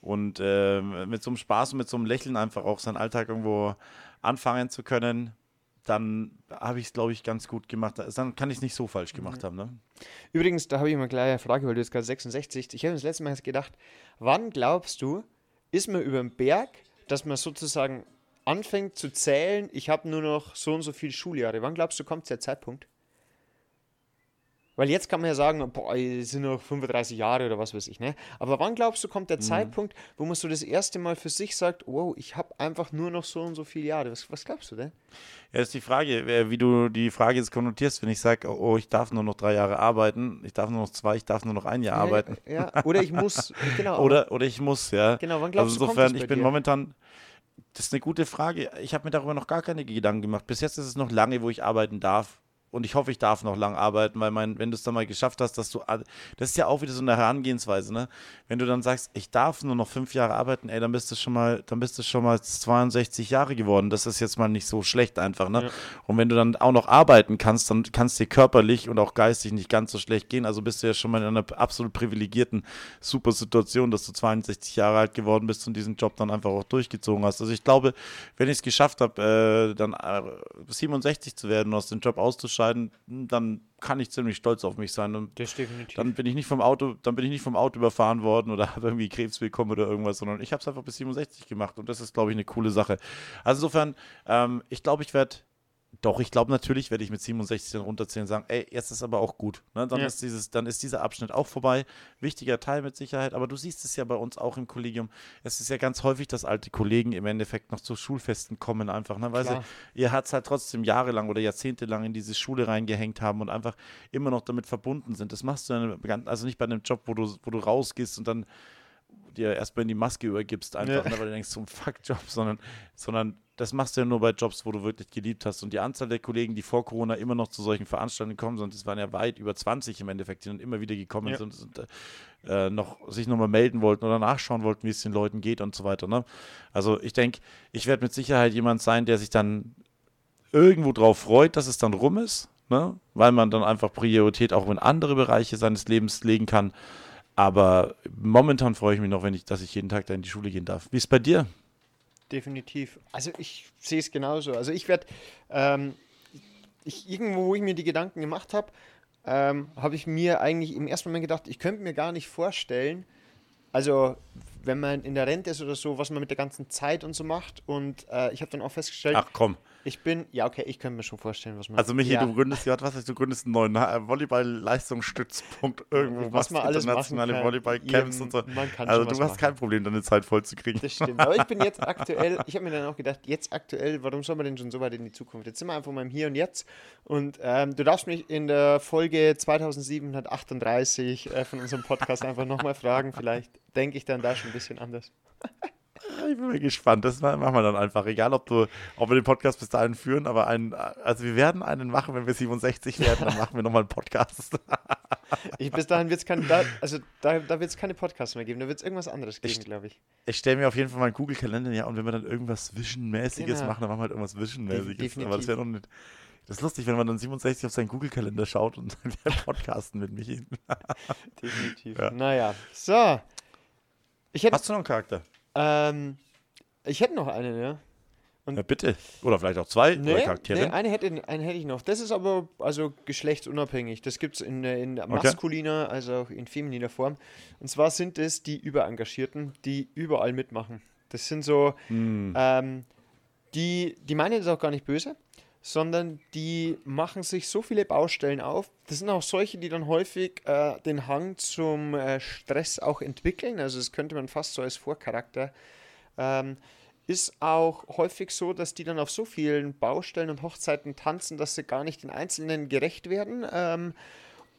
[SPEAKER 2] und ähm, mit so einem Spaß und mit so einem Lächeln einfach auch seinen Alltag irgendwo anfangen zu können, dann habe ich es, glaube ich, ganz gut gemacht. Dann kann ich es nicht so falsch gemacht haben. Ne?
[SPEAKER 1] Übrigens, da habe ich mal gleich eine Frage, weil du jetzt gerade 66. Ich habe mir das letzte Mal gedacht, wann glaubst du, ist man über den Berg, dass man sozusagen anfängt zu zählen, ich habe nur noch so und so viele Schuljahre. Wann glaubst du, kommt der Zeitpunkt? Weil jetzt kann man ja sagen, boah, es sind noch 35 Jahre oder was weiß ich, ne? Aber wann glaubst du, kommt der Zeitpunkt, wo man so das erste Mal für sich sagt, wow, ich habe einfach nur noch so und so viele Jahre. Was, was glaubst du denn?
[SPEAKER 2] Ja, ist die Frage, äh, wie du die Frage jetzt konnotierst, wenn ich sage, oh, ich darf nur noch drei Jahre arbeiten, ich darf nur noch zwei, ich darf nur noch ein Jahr arbeiten.
[SPEAKER 1] Ja, oder ich muss, <laughs> genau.
[SPEAKER 2] Oder, oder ich muss, ja.
[SPEAKER 1] Genau, wann glaubst
[SPEAKER 2] also
[SPEAKER 1] du, kommt
[SPEAKER 2] insofern,
[SPEAKER 1] das
[SPEAKER 2] ich bin
[SPEAKER 1] dir?
[SPEAKER 2] momentan, das ist eine gute Frage. Ich habe mir darüber noch gar keine Gedanken gemacht. Bis jetzt ist es noch lange, wo ich arbeiten darf. Und ich hoffe, ich darf noch lang arbeiten, weil mein, wenn du es dann mal geschafft hast, dass du, das ist ja auch wieder so eine Herangehensweise, ne? Wenn du dann sagst, ich darf nur noch fünf Jahre arbeiten, ey, dann bist du schon mal, dann bist du schon mal 62 Jahre geworden. Das ist jetzt mal nicht so schlecht einfach, ne? Ja. Und wenn du dann auch noch arbeiten kannst, dann kannst dir körperlich und auch geistig nicht ganz so schlecht gehen. Also bist du ja schon mal in einer absolut privilegierten, super Situation, dass du 62 Jahre alt geworden bist und diesen Job dann einfach auch durchgezogen hast. Also ich glaube, wenn ich es geschafft habe, äh, dann äh, 67 zu werden und aus dem Job auszuscheiden, dann kann ich ziemlich stolz auf mich sein. Und
[SPEAKER 1] das definitiv.
[SPEAKER 2] Dann bin ich nicht vom Auto, dann bin ich nicht vom Auto überfahren worden oder <laughs> habe irgendwie Krebs bekommen oder irgendwas, sondern ich habe es einfach bis 67 gemacht und das ist, glaube ich, eine coole Sache. Also insofern, ähm, ich glaube, ich werde doch, ich glaube natürlich werde ich mit 67 dann runterzählen und sagen, ey, jetzt ist aber auch gut. Ne? Dann, ja. ist dieses, dann ist dieser Abschnitt auch vorbei. Wichtiger Teil mit Sicherheit, aber du siehst es ja bei uns auch im Kollegium. Es ist ja ganz häufig, dass alte Kollegen im Endeffekt noch zu Schulfesten kommen, einfach. Ne? Weil sie, ihr hat es halt trotzdem jahrelang oder jahrzehntelang in diese Schule reingehängt haben und einfach immer noch damit verbunden sind. Das machst du dann, also nicht bei einem Job, wo du, wo du rausgehst und dann dir erstmal in die Maske übergibst, einfach, ja. ne, weil du denkst, so ein Fuck-Job, sondern, sondern das machst du ja nur bei Jobs, wo du wirklich geliebt hast. Und die Anzahl der Kollegen, die vor Corona immer noch zu solchen Veranstaltungen kommen sind, das waren ja weit über 20 im Endeffekt, die dann immer wieder gekommen ja. sind und äh, noch, sich nochmal melden wollten oder nachschauen wollten, wie es den Leuten geht und so weiter. Ne? Also ich denke, ich werde mit Sicherheit jemand sein, der sich dann irgendwo drauf freut, dass es dann rum ist, ne? weil man dann einfach Priorität auch in andere Bereiche seines Lebens legen kann. Aber momentan freue ich mich noch, wenn ich, dass ich jeden Tag da in die Schule gehen darf. Wie ist es bei dir?
[SPEAKER 1] Definitiv. Also ich sehe es genauso. Also ich werde, ähm, ich, irgendwo, wo ich mir die Gedanken gemacht habe, ähm, habe ich mir eigentlich im ersten Moment gedacht, ich könnte mir gar nicht vorstellen, also wenn man in der Rente ist oder so, was man mit der ganzen Zeit und so macht. Und äh, ich habe dann auch festgestellt,
[SPEAKER 2] ach komm,
[SPEAKER 1] ich bin, ja, okay, ich könnte mir schon vorstellen, was man.
[SPEAKER 2] Also, Michi, ja. du gründest ja, was heißt, du gründest einen neuen äh, Volleyball-Leistungsstützpunkt irgendwo,
[SPEAKER 1] was man alles
[SPEAKER 2] internationale Volleyball-Camps und so. also, du hast machen. kein Problem, deine Zeit voll zu kriegen.
[SPEAKER 1] Das stimmt. Aber ich bin jetzt <laughs> aktuell, ich habe mir dann auch gedacht, jetzt aktuell, warum soll man denn schon so weit in die Zukunft? Jetzt sind wir einfach mal im Hier und Jetzt. Und ähm, du darfst mich in der Folge 2738 äh, von unserem Podcast einfach nochmal fragen. Vielleicht denke ich dann da schon ein bisschen anders. <laughs>
[SPEAKER 2] Ich bin mal gespannt. Das machen wir dann einfach. Egal, ob, du, ob wir den Podcast bis dahin führen, aber einen, also wir werden einen machen, wenn wir 67 werden, dann machen wir nochmal einen Podcast.
[SPEAKER 1] ich, bis dahin wird es keine, da, also da, da keine Podcasts mehr geben, da wird es irgendwas anderes geben, glaube ich.
[SPEAKER 2] Ich stelle mir auf jeden Fall meinen Google-Kalender ja und wenn wir dann irgendwas Vision-mäßiges genau. machen, dann machen wir halt irgendwas Vision-mäßiges. Aber das wäre noch nicht. Das ist lustig, wenn man dann 67 auf seinen Google-Kalender schaut und dann wir <laughs> podcasten mit Michi.
[SPEAKER 1] Definitiv. Ja. Naja, so.
[SPEAKER 2] Hast du noch einen Charakter?
[SPEAKER 1] Ähm, ich hätte noch eine, ja.
[SPEAKER 2] Und ja, bitte. Oder vielleicht auch zwei
[SPEAKER 1] nee, Charaktere. Nee, eine hätte, eine hätte ich noch. Das ist aber also geschlechtsunabhängig. Das gibt es in, in maskuliner, okay. also auch in femininer Form. Und zwar sind es die Überengagierten, die überall mitmachen. Das sind so, hm. ähm, die, die meinen das auch gar nicht böse, sondern die machen sich so viele Baustellen auf. Das sind auch solche, die dann häufig äh, den Hang zum äh, Stress auch entwickeln. Also das könnte man fast so als Vorcharakter. Ähm, ist auch häufig so, dass die dann auf so vielen Baustellen und Hochzeiten tanzen, dass sie gar nicht den Einzelnen gerecht werden ähm,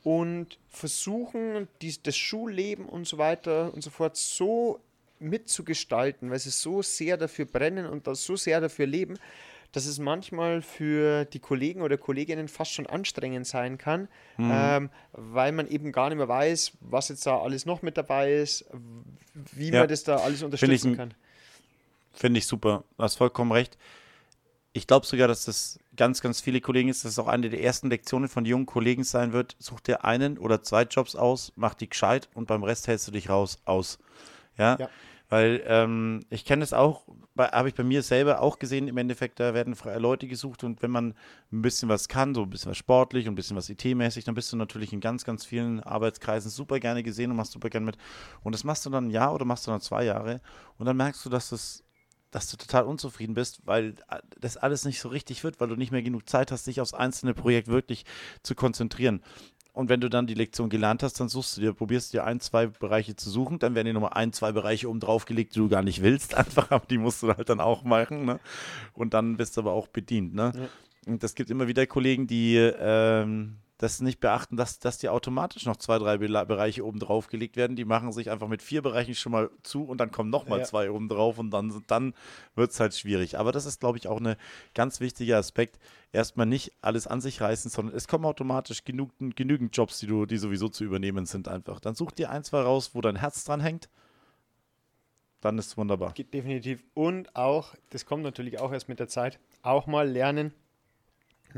[SPEAKER 1] und versuchen, dies, das Schulleben und so weiter und so fort so mitzugestalten, weil sie so sehr dafür brennen und so sehr dafür leben, dass es manchmal für die Kollegen oder Kolleginnen fast schon anstrengend sein kann, mhm. ähm, weil man eben gar nicht mehr weiß, was jetzt da alles noch mit dabei ist, wie ja. man das da alles unterstützen
[SPEAKER 2] Find
[SPEAKER 1] kann.
[SPEAKER 2] Finde ich super. Du hast vollkommen recht. Ich glaube sogar, dass das ganz, ganz viele Kollegen ist, dass es auch eine der ersten Lektionen von jungen Kollegen sein wird. Such dir einen oder zwei Jobs aus, mach die gescheit und beim Rest hältst du dich raus aus. Ja. ja. Weil ähm, ich kenne es auch, habe ich bei mir selber auch gesehen, im Endeffekt, da werden freie Leute gesucht und wenn man ein bisschen was kann, so ein bisschen was sportlich und ein bisschen was IT-mäßig, dann bist du natürlich in ganz, ganz vielen Arbeitskreisen super gerne gesehen und machst super gerne mit. Und das machst du dann ein Jahr oder machst du dann zwei Jahre und dann merkst du, dass das dass du total unzufrieden bist, weil das alles nicht so richtig wird, weil du nicht mehr genug Zeit hast, dich aufs einzelne Projekt wirklich zu konzentrieren. Und wenn du dann die Lektion gelernt hast, dann suchst du dir, probierst dir ein, zwei Bereiche zu suchen, dann werden dir nochmal ein, zwei Bereiche oben drauf gelegt, die du gar nicht willst, <laughs> einfach, aber die musst du halt dann auch machen, ne? Und dann bist du aber auch bedient, ne? Ja. Und das gibt immer wieder Kollegen, die, ähm, das nicht beachten, dass, dass die automatisch noch zwei, drei Bereiche oben drauf gelegt werden. Die machen sich einfach mit vier Bereichen schon mal zu und dann kommen nochmal
[SPEAKER 1] Ja.
[SPEAKER 2] zwei oben drauf und dann, dann wird es halt schwierig. Aber das ist, glaube ich, auch ein ganz wichtiger Aspekt. Erstmal nicht alles an sich reißen, sondern es kommen automatisch genug, genügend Jobs, die du, die sowieso zu übernehmen sind einfach. Dann such dir ein, zwei raus, wo dein Herz dran hängt. Dann ist es wunderbar.
[SPEAKER 1] Definitiv. Und auch, das kommt natürlich auch erst mit der Zeit, auch mal lernen,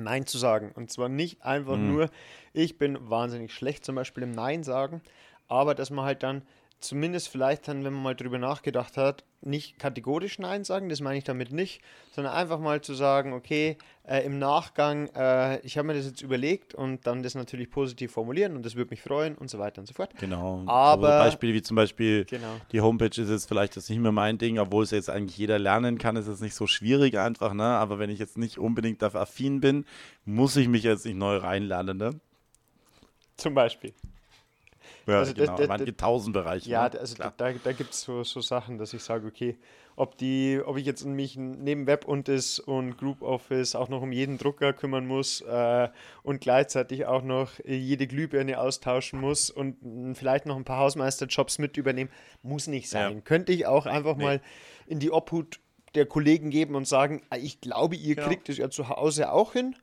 [SPEAKER 1] Nein zu sagen. Und zwar nicht einfach nur, ich bin wahnsinnig schlecht zum Beispiel im Nein sagen, aber dass man halt dann zumindest vielleicht dann, wenn man mal drüber nachgedacht hat, nicht kategorisch Nein sagen, das meine ich damit nicht, sondern einfach mal zu sagen, okay, äh, im Nachgang, äh, ich habe mir das jetzt überlegt und dann das natürlich positiv formulieren und das würde mich freuen und so weiter und so fort.
[SPEAKER 2] Genau.
[SPEAKER 1] Aber-
[SPEAKER 2] so Beispiele wie zum Beispiel,
[SPEAKER 1] Genau.
[SPEAKER 2] die Homepage ist jetzt vielleicht jetzt nicht mehr mein Ding, obwohl es jetzt eigentlich jeder lernen kann, ist es nicht so schwierig einfach, ne? Aber wenn ich jetzt nicht unbedingt dafür affin bin, muss ich mich jetzt nicht neu reinlernen, ne?
[SPEAKER 1] Zum Beispiel.
[SPEAKER 2] Ja,
[SPEAKER 1] Also
[SPEAKER 2] genau.
[SPEAKER 1] das-
[SPEAKER 2] Man
[SPEAKER 1] das-
[SPEAKER 2] gibt tausend Bereiche.
[SPEAKER 1] Ja,
[SPEAKER 2] ne?
[SPEAKER 1] da- also
[SPEAKER 2] Klar.
[SPEAKER 1] da, da gibt es so, so Sachen, dass ich sage, okay, ob die, ob ich jetzt mich neben Web und das und Group Office auch noch um jeden Drucker kümmern muss äh, und gleichzeitig auch noch jede Glühbirne austauschen muss und mh, vielleicht noch ein paar Hausmeisterjobs mit übernehmen, muss nicht sein.
[SPEAKER 2] Ja.
[SPEAKER 1] Könnte ich auch einfach
[SPEAKER 2] Nee.
[SPEAKER 1] mal in die Obhut der Kollegen geben und sagen, ah, ich glaube, ihr
[SPEAKER 2] Genau.
[SPEAKER 1] kriegt es ja zu Hause auch hin.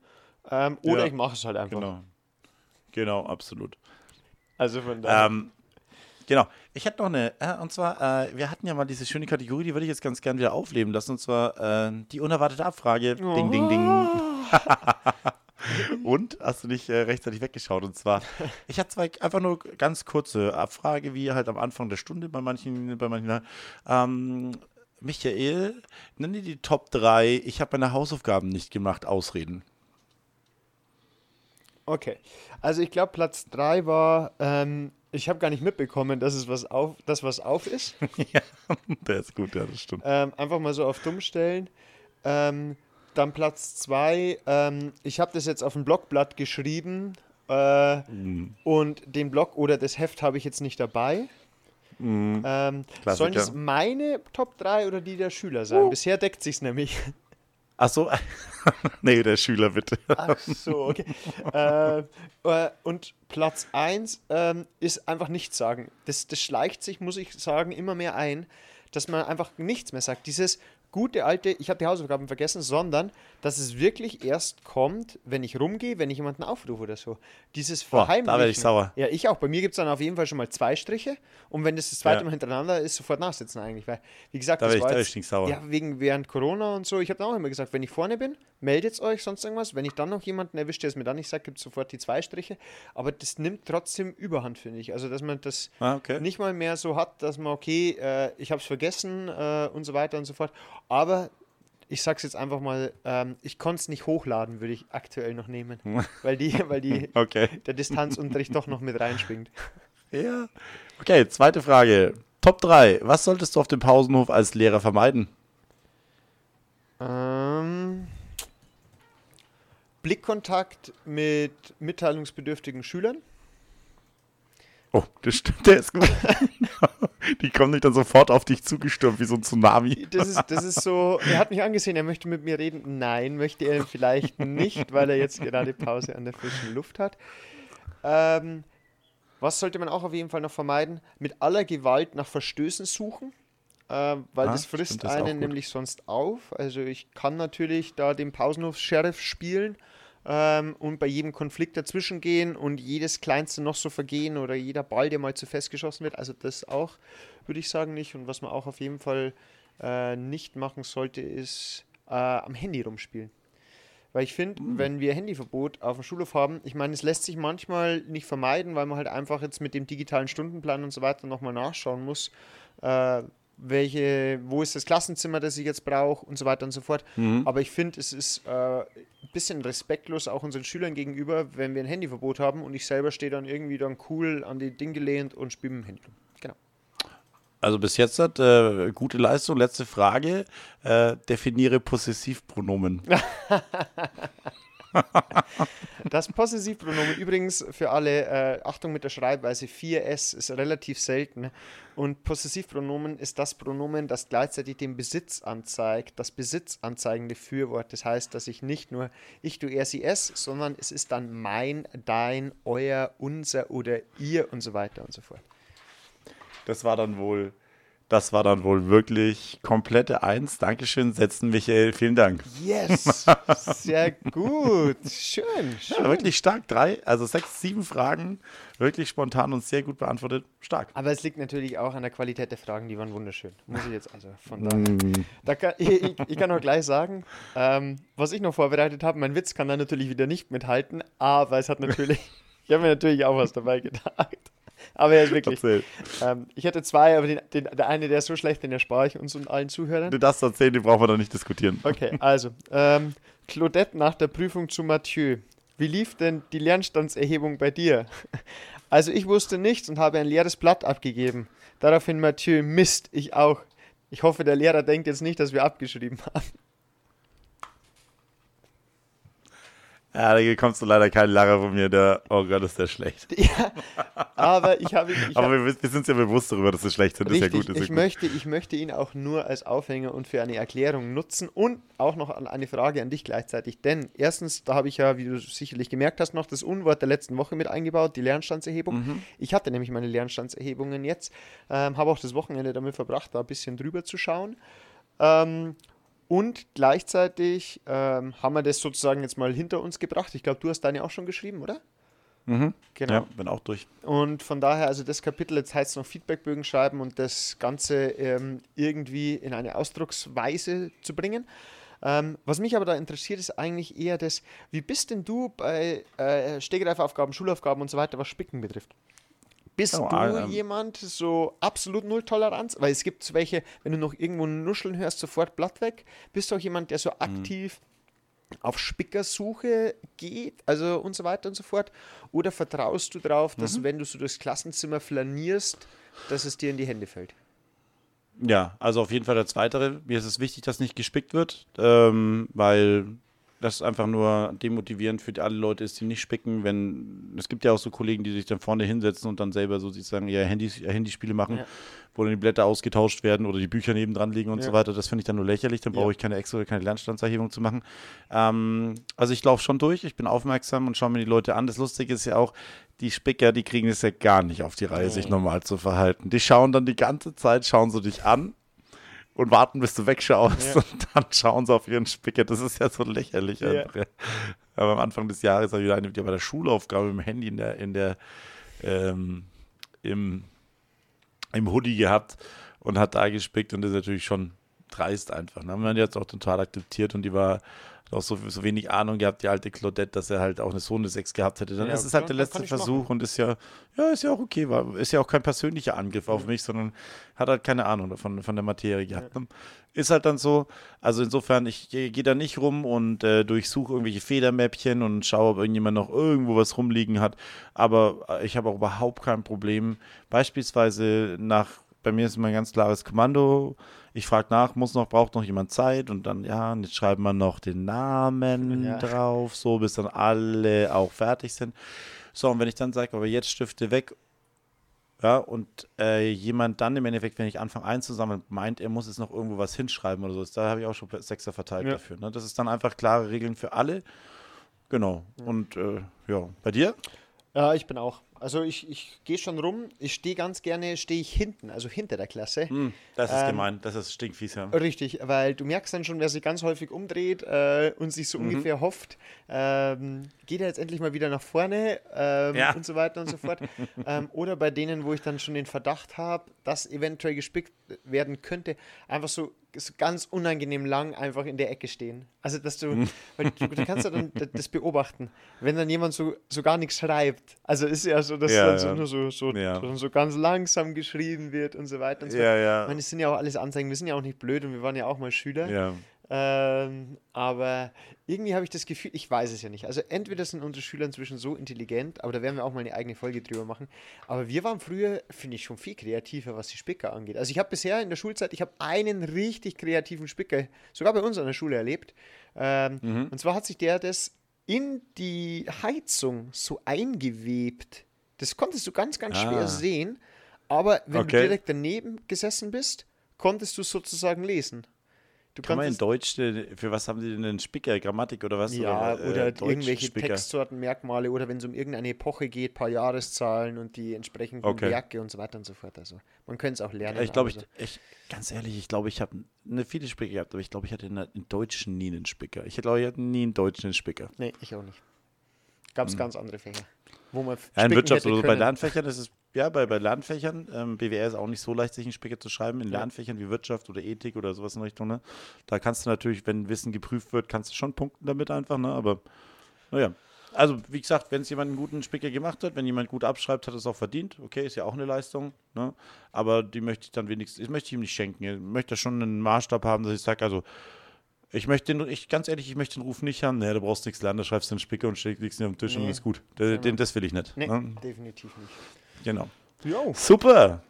[SPEAKER 1] Ähm, oder
[SPEAKER 2] Ja.
[SPEAKER 1] ich mache es halt einfach.
[SPEAKER 2] Genau. Genau, absolut.
[SPEAKER 1] Also von daher.
[SPEAKER 2] Ähm, genau. Ich hätte noch eine, äh, und zwar, äh, wir hatten ja mal diese schöne Kategorie, die würde ich jetzt ganz gern wieder aufleben lassen, und zwar äh, die unerwartete Abfrage. Ding, ding, ding. <laughs> und hast du nicht äh, rechtzeitig weggeschaut? Und zwar, ich hatte zwei einfach nur ganz kurze Abfrage, wie halt am Anfang der Stunde bei manchen, bei manchen. Ähm, Michael, nenn dir die Top 3, ich habe meine Hausaufgaben nicht gemacht, Ausreden.
[SPEAKER 1] Okay, also ich glaube Platz 3 war, ähm, ich habe gar nicht mitbekommen, dass es was auf, dass was auf ist. <laughs>
[SPEAKER 2] ja, der ist gut, ja, das stimmt.
[SPEAKER 1] ähm, einfach mal so auf dumm stellen. Ähm, dann Platz 2, ähm, ich habe das jetzt auf ein Blogblatt geschrieben äh,
[SPEAKER 2] Mhm.
[SPEAKER 1] und den Blog oder das Heft habe ich jetzt nicht dabei. Ähm, sollen es meine Top 3 oder die der Schüler sein? Bisher deckt sich's nämlich.
[SPEAKER 2] Ach so, <laughs> nee, der Schüler bitte.
[SPEAKER 1] Ach so, okay. äh, äh, und Platz 1 ähm, ist einfach nichts sagen. Das, das schleicht sich, muss ich sagen, immer mehr ein, dass man einfach nichts mehr sagt. Dieses gute alte, ich habe die Hausaufgaben vergessen, sondern dass es wirklich erst kommt, wenn ich rumgehe, wenn ich jemanden aufrufe oder so. Dieses
[SPEAKER 2] Boah, da
[SPEAKER 1] Verheimlichen.
[SPEAKER 2] werd ich sauer.
[SPEAKER 1] Ja, ich auch. Bei mir gibt es dann auf jeden Fall schon mal zwei Striche und wenn das das zweite
[SPEAKER 2] Ja.
[SPEAKER 1] Mal hintereinander ist, sofort nachsitzen eigentlich. Weil, wie gesagt,
[SPEAKER 2] Da
[SPEAKER 1] das
[SPEAKER 2] ich-
[SPEAKER 1] war
[SPEAKER 2] da
[SPEAKER 1] jetzt,
[SPEAKER 2] ich stinksauer.
[SPEAKER 1] Ja, wegen während Corona und so. Ich habe dann auch immer gesagt, wenn ich vorne bin, meldet euch, sonst irgendwas. Wenn ich dann noch jemanden erwischt, der es mir dann nicht sagt, gibt es sofort die zwei Striche. Aber das nimmt trotzdem Überhand, finde ich. Also, dass man das
[SPEAKER 2] Ah, okay.
[SPEAKER 1] nicht mal mehr so hat, dass man, okay, äh, ich habe es vergessen äh, und so weiter und so fort. Aber ich sag's jetzt einfach mal, ähm, ich konnte es nicht hochladen, würde ich aktuell noch nehmen. <laughs> weil die, weil die,
[SPEAKER 2] Okay.
[SPEAKER 1] der Distanzunterricht doch noch mit reinschwingt. <laughs>
[SPEAKER 2] Ja. Okay, zweite Frage. Top 3. Was solltest du auf dem Pausenhof als Lehrer vermeiden?
[SPEAKER 1] Ähm, Blickkontakt mit mitteilungsbedürftigen Schülern.
[SPEAKER 2] Oh, das stimmt, der ist gut. <laughs> Die kommen nicht dann sofort auf dich zugestürmt wie so ein Tsunami.
[SPEAKER 1] Das ist, das ist so, er hat mich angesehen, er möchte mit mir reden. Nein, möchte er vielleicht nicht, weil er jetzt gerade Pause an der frischen Luft hat. Ähm, was sollte man auch auf jeden Fall noch vermeiden? Mit aller Gewalt nach Verstößen suchen, äh, weil
[SPEAKER 2] Ah,
[SPEAKER 1] das frisst
[SPEAKER 2] stimmt, das
[SPEAKER 1] einen nämlich sonst auf. Also ich kann natürlich da den Pausenhof-Sheriff spielen ähm, und bei jedem Konflikt dazwischen gehen und jedes kleinste noch so vergehen oder jeder Ball, der mal zu fest geschossen wird. Also das auch, würde ich sagen, nicht. Und was man auch auf jeden Fall äh, nicht machen sollte, ist äh, am Handy rumspielen. Weil ich finde, wenn wir Handyverbot auf dem Schulhof haben, ich meine, es lässt sich manchmal nicht vermeiden, weil man halt einfach jetzt mit dem digitalen Stundenplan und so weiter nochmal nachschauen muss, äh, welche, wo ist das Klassenzimmer, das ich jetzt brauche und so weiter und so fort. Aber ich finde, es ist äh, ein bisschen respektlos auch unseren Schülern gegenüber, wenn wir ein Handyverbot haben und ich selber stehe dann irgendwie dann cool an die Ding gelehnt und spiele mit dem Handy. Genau.
[SPEAKER 2] Also bis jetzt hat äh, gute Leistung. Letzte Frage. Äh, definiere Possessivpronomen. <laughs>
[SPEAKER 1] Das Possessivpronomen übrigens für alle, äh, Achtung mit der Schreibweise, 4S ist relativ selten. Und Possessivpronomen ist das Pronomen, das gleichzeitig den Besitz anzeigt, das besitzanzeigende Fürwort. Das heißt, dass ich nicht nur ich, du, er, sie, es, sondern es ist dann mein, dein, euer, unser oder ihr und so weiter und so fort.
[SPEAKER 2] Das war dann wohl, das war dann wohl wirklich komplette Eins. Dankeschön, setzen Michael, vielen Dank.
[SPEAKER 1] Yes, sehr gut, schön, schön.
[SPEAKER 2] Ja, wirklich stark. Drei, also sechs, sieben Fragen, wirklich spontan und sehr gut beantwortet. Stark.
[SPEAKER 1] Aber es liegt natürlich auch an der Qualität der Fragen, die waren wunderschön. Muss ich jetzt also von daher. Da kann, ich, ich, ich kann auch gleich sagen, ähm, was ich noch vorbereitet habe, mein Witz kann da natürlich wieder nicht mithalten, aber es hat natürlich, <laughs> ich habe mir natürlich auch was dabei gedacht. Aber er ist wirklich. Ähm, ich hätte zwei, aber den, den, der eine, der ist so schlecht, den erspare ich uns und allen Zuhörern.
[SPEAKER 2] Du darfst erzählen, den brauchen wir doch nicht diskutieren.
[SPEAKER 1] Okay, also, ähm, Claudette nach der Prüfung zu Mathieu. Wie lief denn die Lernstandserhebung bei dir? <laughs> Also, ich wusste nichts und habe ein leeres Blatt abgegeben. Daraufhin Mathieu, Mist, ich auch. Ich hoffe, der Lehrer denkt jetzt nicht, dass wir abgeschrieben haben.
[SPEAKER 2] Ja, da bekommst du leider keinen Lacher von mir. Der, oh Gott, ist der schlecht. <laughs>
[SPEAKER 1] Ja, aber ich habe ihn.
[SPEAKER 2] Aber
[SPEAKER 1] habe,
[SPEAKER 2] wir, wir sind uns ja bewusst darüber, dass wir schlecht sind. Das ist ja
[SPEAKER 1] richtig,
[SPEAKER 2] gut. Ist
[SPEAKER 1] ich,
[SPEAKER 2] ja gut.
[SPEAKER 1] möchte, ich möchte ihn auch nur als Aufhänger und für eine Erklärung nutzen und auch noch an- eine Frage an dich gleichzeitig. Denn erstens, da habe ich ja, wie du sicherlich gemerkt hast, noch das Unwort der letzten Woche mit eingebaut, die Lernstandserhebung.
[SPEAKER 2] Mhm.
[SPEAKER 1] Ich hatte nämlich meine Lernstandserhebungen jetzt, ähm, habe auch das Wochenende damit verbracht, da ein bisschen drüber zu schauen. Ähm, und gleichzeitig ähm, haben wir das sozusagen jetzt mal hinter uns gebracht. Ich glaube, du hast deine auch schon geschrieben, oder?
[SPEAKER 2] Mhm.
[SPEAKER 1] Genau.
[SPEAKER 2] Ja, bin auch durch.
[SPEAKER 1] Und von daher, also das Kapitel, jetzt heißt es noch Feedbackbögen schreiben und das Ganze ähm, irgendwie in eine Ausdrucksweise zu bringen. Ähm, was mich aber da interessiert, ist eigentlich eher das, wie bist denn du bei äh, Stegreifaufgaben, Schulaufgaben und so weiter, was Spicken betrifft? Bist
[SPEAKER 2] Oh,
[SPEAKER 1] du
[SPEAKER 2] ähm,
[SPEAKER 1] jemand so absolut Null Toleranz? Weil es gibt welche, wenn du noch irgendwo nuscheln hörst, sofort Blatt weg. Bist du auch jemand, der so
[SPEAKER 2] Mhm.
[SPEAKER 1] aktiv auf Spickersuche geht, also und so weiter und so fort? Oder vertraust du darauf, dass
[SPEAKER 2] Mhm.
[SPEAKER 1] wenn du so durchs Klassenzimmer flanierst, dass es dir in die Hände fällt?
[SPEAKER 2] Ja, also auf jeden Fall der Zweite. Mir ist es wichtig, dass nicht gespickt wird, ähm, weil das einfach nur demotivierend für alle Leute ist, die nicht spicken. Wenn es gibt ja auch so Kollegen, die sich dann vorne hinsetzen und dann selber so sozusagen ihr Handys, ihr Handyspiele machen,
[SPEAKER 1] Ja.
[SPEAKER 2] wo dann die Blätter ausgetauscht werden oder die Bücher nebendran liegen und
[SPEAKER 1] Ja.
[SPEAKER 2] so weiter. Das finde ich dann nur lächerlich. Dann brauche
[SPEAKER 1] Ja.
[SPEAKER 2] ich keine extra oder keine Lernstandserhebung zu machen. Ähm, also ich laufe schon durch. Ich bin aufmerksam und schaue mir die Leute an. Das Lustige ist ja auch, die Spicker, die kriegen es ja gar nicht auf die Reihe, sich normal zu verhalten. Die schauen dann die ganze Zeit, schauen sie dich an und warten, bis du wegschaust
[SPEAKER 1] Ja.
[SPEAKER 2] und dann schauen sie auf ihren Spicker. Das ist ja so lächerlich.
[SPEAKER 1] Ja.
[SPEAKER 2] Aber am Anfang des Jahres habe ich eine die bei der Schulaufgabe im Handy in der, in der ähm, im, im Hoodie gehabt und hat da gespickt und das ist natürlich schon dreist einfach. Ne? Man hat jetzt auch total akzeptiert und die war auch so, so wenig Ahnung gehabt, die alte Claudette, dass er halt auch eine so eine 6 gehabt hätte. Dann
[SPEAKER 1] Ja,
[SPEAKER 2] ist es halt der letzte Versuch
[SPEAKER 1] machen.
[SPEAKER 2] und ist ja, ja, ist ja auch okay, war, ist ja auch kein persönlicher Angriff auf mich, sondern hat halt keine Ahnung davon, von der Materie gehabt. ne? Ist halt dann so, also insofern, ich gehe geh da nicht rum und äh, durchsuche irgendwelche Federmäppchen und schaue, ob irgendjemand noch irgendwo was rumliegen hat. Aber äh, ich habe auch überhaupt kein Problem. Beispielsweise nach, bei mir ist immer ein ganz klares Kommando. Ich frage nach, muss noch, braucht noch jemand Zeit? Und dann, ja, und jetzt schreibt man noch den Namen
[SPEAKER 1] Ja.
[SPEAKER 2] drauf, so bis dann alle auch fertig sind. So, und wenn ich dann sage, aber jetzt Stifte weg ja, und äh, jemand dann im Endeffekt, wenn ich anfange einzusammeln, meint, er muss jetzt noch irgendwo was hinschreiben oder so, da habe ich auch schon Sechser verteilt
[SPEAKER 1] Ja.
[SPEAKER 2] dafür. Ne? Das ist dann einfach klare Regeln für alle. Genau. Und äh, ja, bei dir?
[SPEAKER 1] Ja, ich bin auch. Also ich, ich gehe schon rum. Ich stehe ganz gerne, stehe ich hinten, also hinter der Klasse.
[SPEAKER 2] das ist
[SPEAKER 1] Ähm,
[SPEAKER 2] gemein, das ist stinkfies, ja.
[SPEAKER 1] Richtig, weil du merkst dann schon, wer sich ganz häufig umdreht äh, und sich so
[SPEAKER 2] Mhm.
[SPEAKER 1] ungefähr hofft, ähm, geht er jetzt endlich mal wieder nach vorne ähm,
[SPEAKER 2] Ja.
[SPEAKER 1] und so weiter und so fort. <laughs> ähm, oder bei denen, wo ich dann schon den Verdacht habe, dass eventuell gespickt werden könnte, einfach so, so ganz unangenehm lang einfach in der Ecke stehen. Also, dass du,
[SPEAKER 2] Mhm.
[SPEAKER 1] weil du, du kannst ja dann das beobachten, wenn dann jemand so, so gar nichts schreibt. Also ist ja so, dass
[SPEAKER 2] Ja,
[SPEAKER 1] dann so
[SPEAKER 2] ja.
[SPEAKER 1] nur so, so,
[SPEAKER 2] Ja.
[SPEAKER 1] so, ganz langsam geschrieben wird und so weiter und so fort.
[SPEAKER 2] Ja, ja.
[SPEAKER 1] Ich meine, es sind ja auch alles Anzeigen, wir sind ja auch nicht blöd und wir waren ja auch mal Schüler.
[SPEAKER 2] Ja.
[SPEAKER 1] Ähm, aber irgendwie habe ich das Gefühl, ich weiß es ja nicht. Also entweder sind unsere Schüler inzwischen so intelligent, aber da werden wir auch mal eine eigene Folge drüber machen. Aber wir waren früher, finde ich, schon viel kreativer, was die Spicker angeht. Also ich habe bisher in der Schulzeit, ich habe einen richtig kreativen Spicker, sogar bei uns an der Schule erlebt. Ähm, Und zwar hat sich der das in die Heizung so eingewebt. Das konntest du ganz, ganz schwer
[SPEAKER 2] Ah.
[SPEAKER 1] sehen. Aber wenn du
[SPEAKER 2] Okay.
[SPEAKER 1] direkt daneben gesessen bist, konntest du sozusagen lesen. Du
[SPEAKER 2] Kann man in Deutsch, für was haben die denn einen Spicker? Grammatik oder was?
[SPEAKER 1] ja,
[SPEAKER 2] äh,
[SPEAKER 1] oder irgendwelche
[SPEAKER 2] Spicker?
[SPEAKER 1] Textsorten, Merkmale oder wenn es um irgendeine Epoche geht, paar Jahreszahlen und die entsprechenden
[SPEAKER 2] Okay.
[SPEAKER 1] Werke und so weiter und so fort. Also man könnte es auch lernen.
[SPEAKER 2] Ja, ich glaube, ich, ich, ganz ehrlich, ich glaube, ich habe eine viele Spicker gehabt, aber ich glaube, ich hatte in, Deutschen nie einen Spicker. Ich glaube, ich hatte nie einen deutschen Spicker.
[SPEAKER 1] so- Nee, ich auch nicht. Gab es ganz andere Fächer. Wo man
[SPEAKER 2] Hm. Ja, in Wirtschaft oder. Bei. Lernfächern ist es, ja, bei, bei Lernfächern, ähm, BWR ist auch nicht so leicht, sich einen Spicker zu schreiben. In. Lernfächern wie Wirtschaft oder Ethik oder sowas in Richtung, ne? Da kannst du natürlich, wenn Wissen geprüft wird, kannst du schon punkten damit einfach, ne? Aber, naja. Also, wie gesagt, wenn es jemand einen guten Spicker gemacht hat, wenn jemand gut abschreibt, hat es auch verdient. Okay, ist ja auch eine Leistung, ne? Aber die möchte ich dann wenigstens, ich möchte ihm nicht schenken. Ich möchte schon einen Maßstab haben, dass ich sage, also, ich möchte den, ich, ganz ehrlich, ich möchte den Ruf nicht haben. Nee, du brauchst nichts lernen, da schreibst du einen Spicker und legst ihn auf den Tisch und
[SPEAKER 1] Nee.
[SPEAKER 2] ist gut. Den, den, das will ich nicht.
[SPEAKER 1] Nee,
[SPEAKER 2] Ne?
[SPEAKER 1] definitiv nicht.
[SPEAKER 2] Genau.
[SPEAKER 1] Jo,
[SPEAKER 2] Super.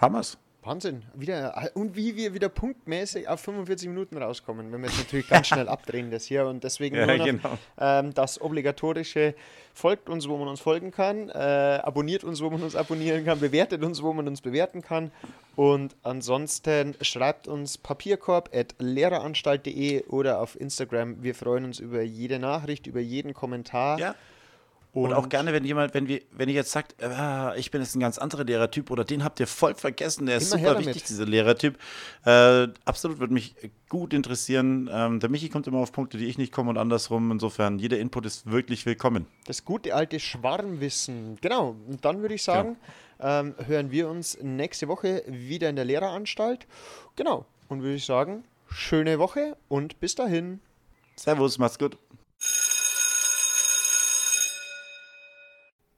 [SPEAKER 2] Hammers.
[SPEAKER 1] Wahnsinn. Wieder, und wie wir wieder punktmäßig auf 45 Minuten rauskommen, wenn wir jetzt natürlich ganz <laughs> schnell abdrehen das hier und deswegen
[SPEAKER 2] Ja,
[SPEAKER 1] noch
[SPEAKER 2] genau.
[SPEAKER 1] ähm, das obligatorische folgt uns, wo man uns folgen kann, äh, abonniert uns, wo man uns abonnieren kann, bewertet uns, wo man uns bewerten kann und ansonsten schreibt uns papierkorb.lehreranstalt.de oder auf Instagram. Wir freuen uns über jede Nachricht, über jeden Kommentar.
[SPEAKER 2] Ja. Und, auch gerne, wenn jemand, wenn wir, wenn ihr jetzt sagt, äh, ich bin jetzt ein ganz anderer Lehrertyp oder den habt ihr voll vergessen, der ist super wichtig, dieser Lehrertyp. Äh, absolut würde mich gut interessieren. Ähm, der Michi kommt immer auf Punkte, die ich nicht komme und andersrum. Insofern, jeder Input ist wirklich willkommen.
[SPEAKER 1] Das gute alte Schwarmwissen. Genau. Und dann würde ich sagen, ähm, hören wir uns nächste Woche wieder in der Lehreranstalt. Genau. Und würde ich sagen, schöne Woche und bis dahin.
[SPEAKER 2] Servus, macht's gut.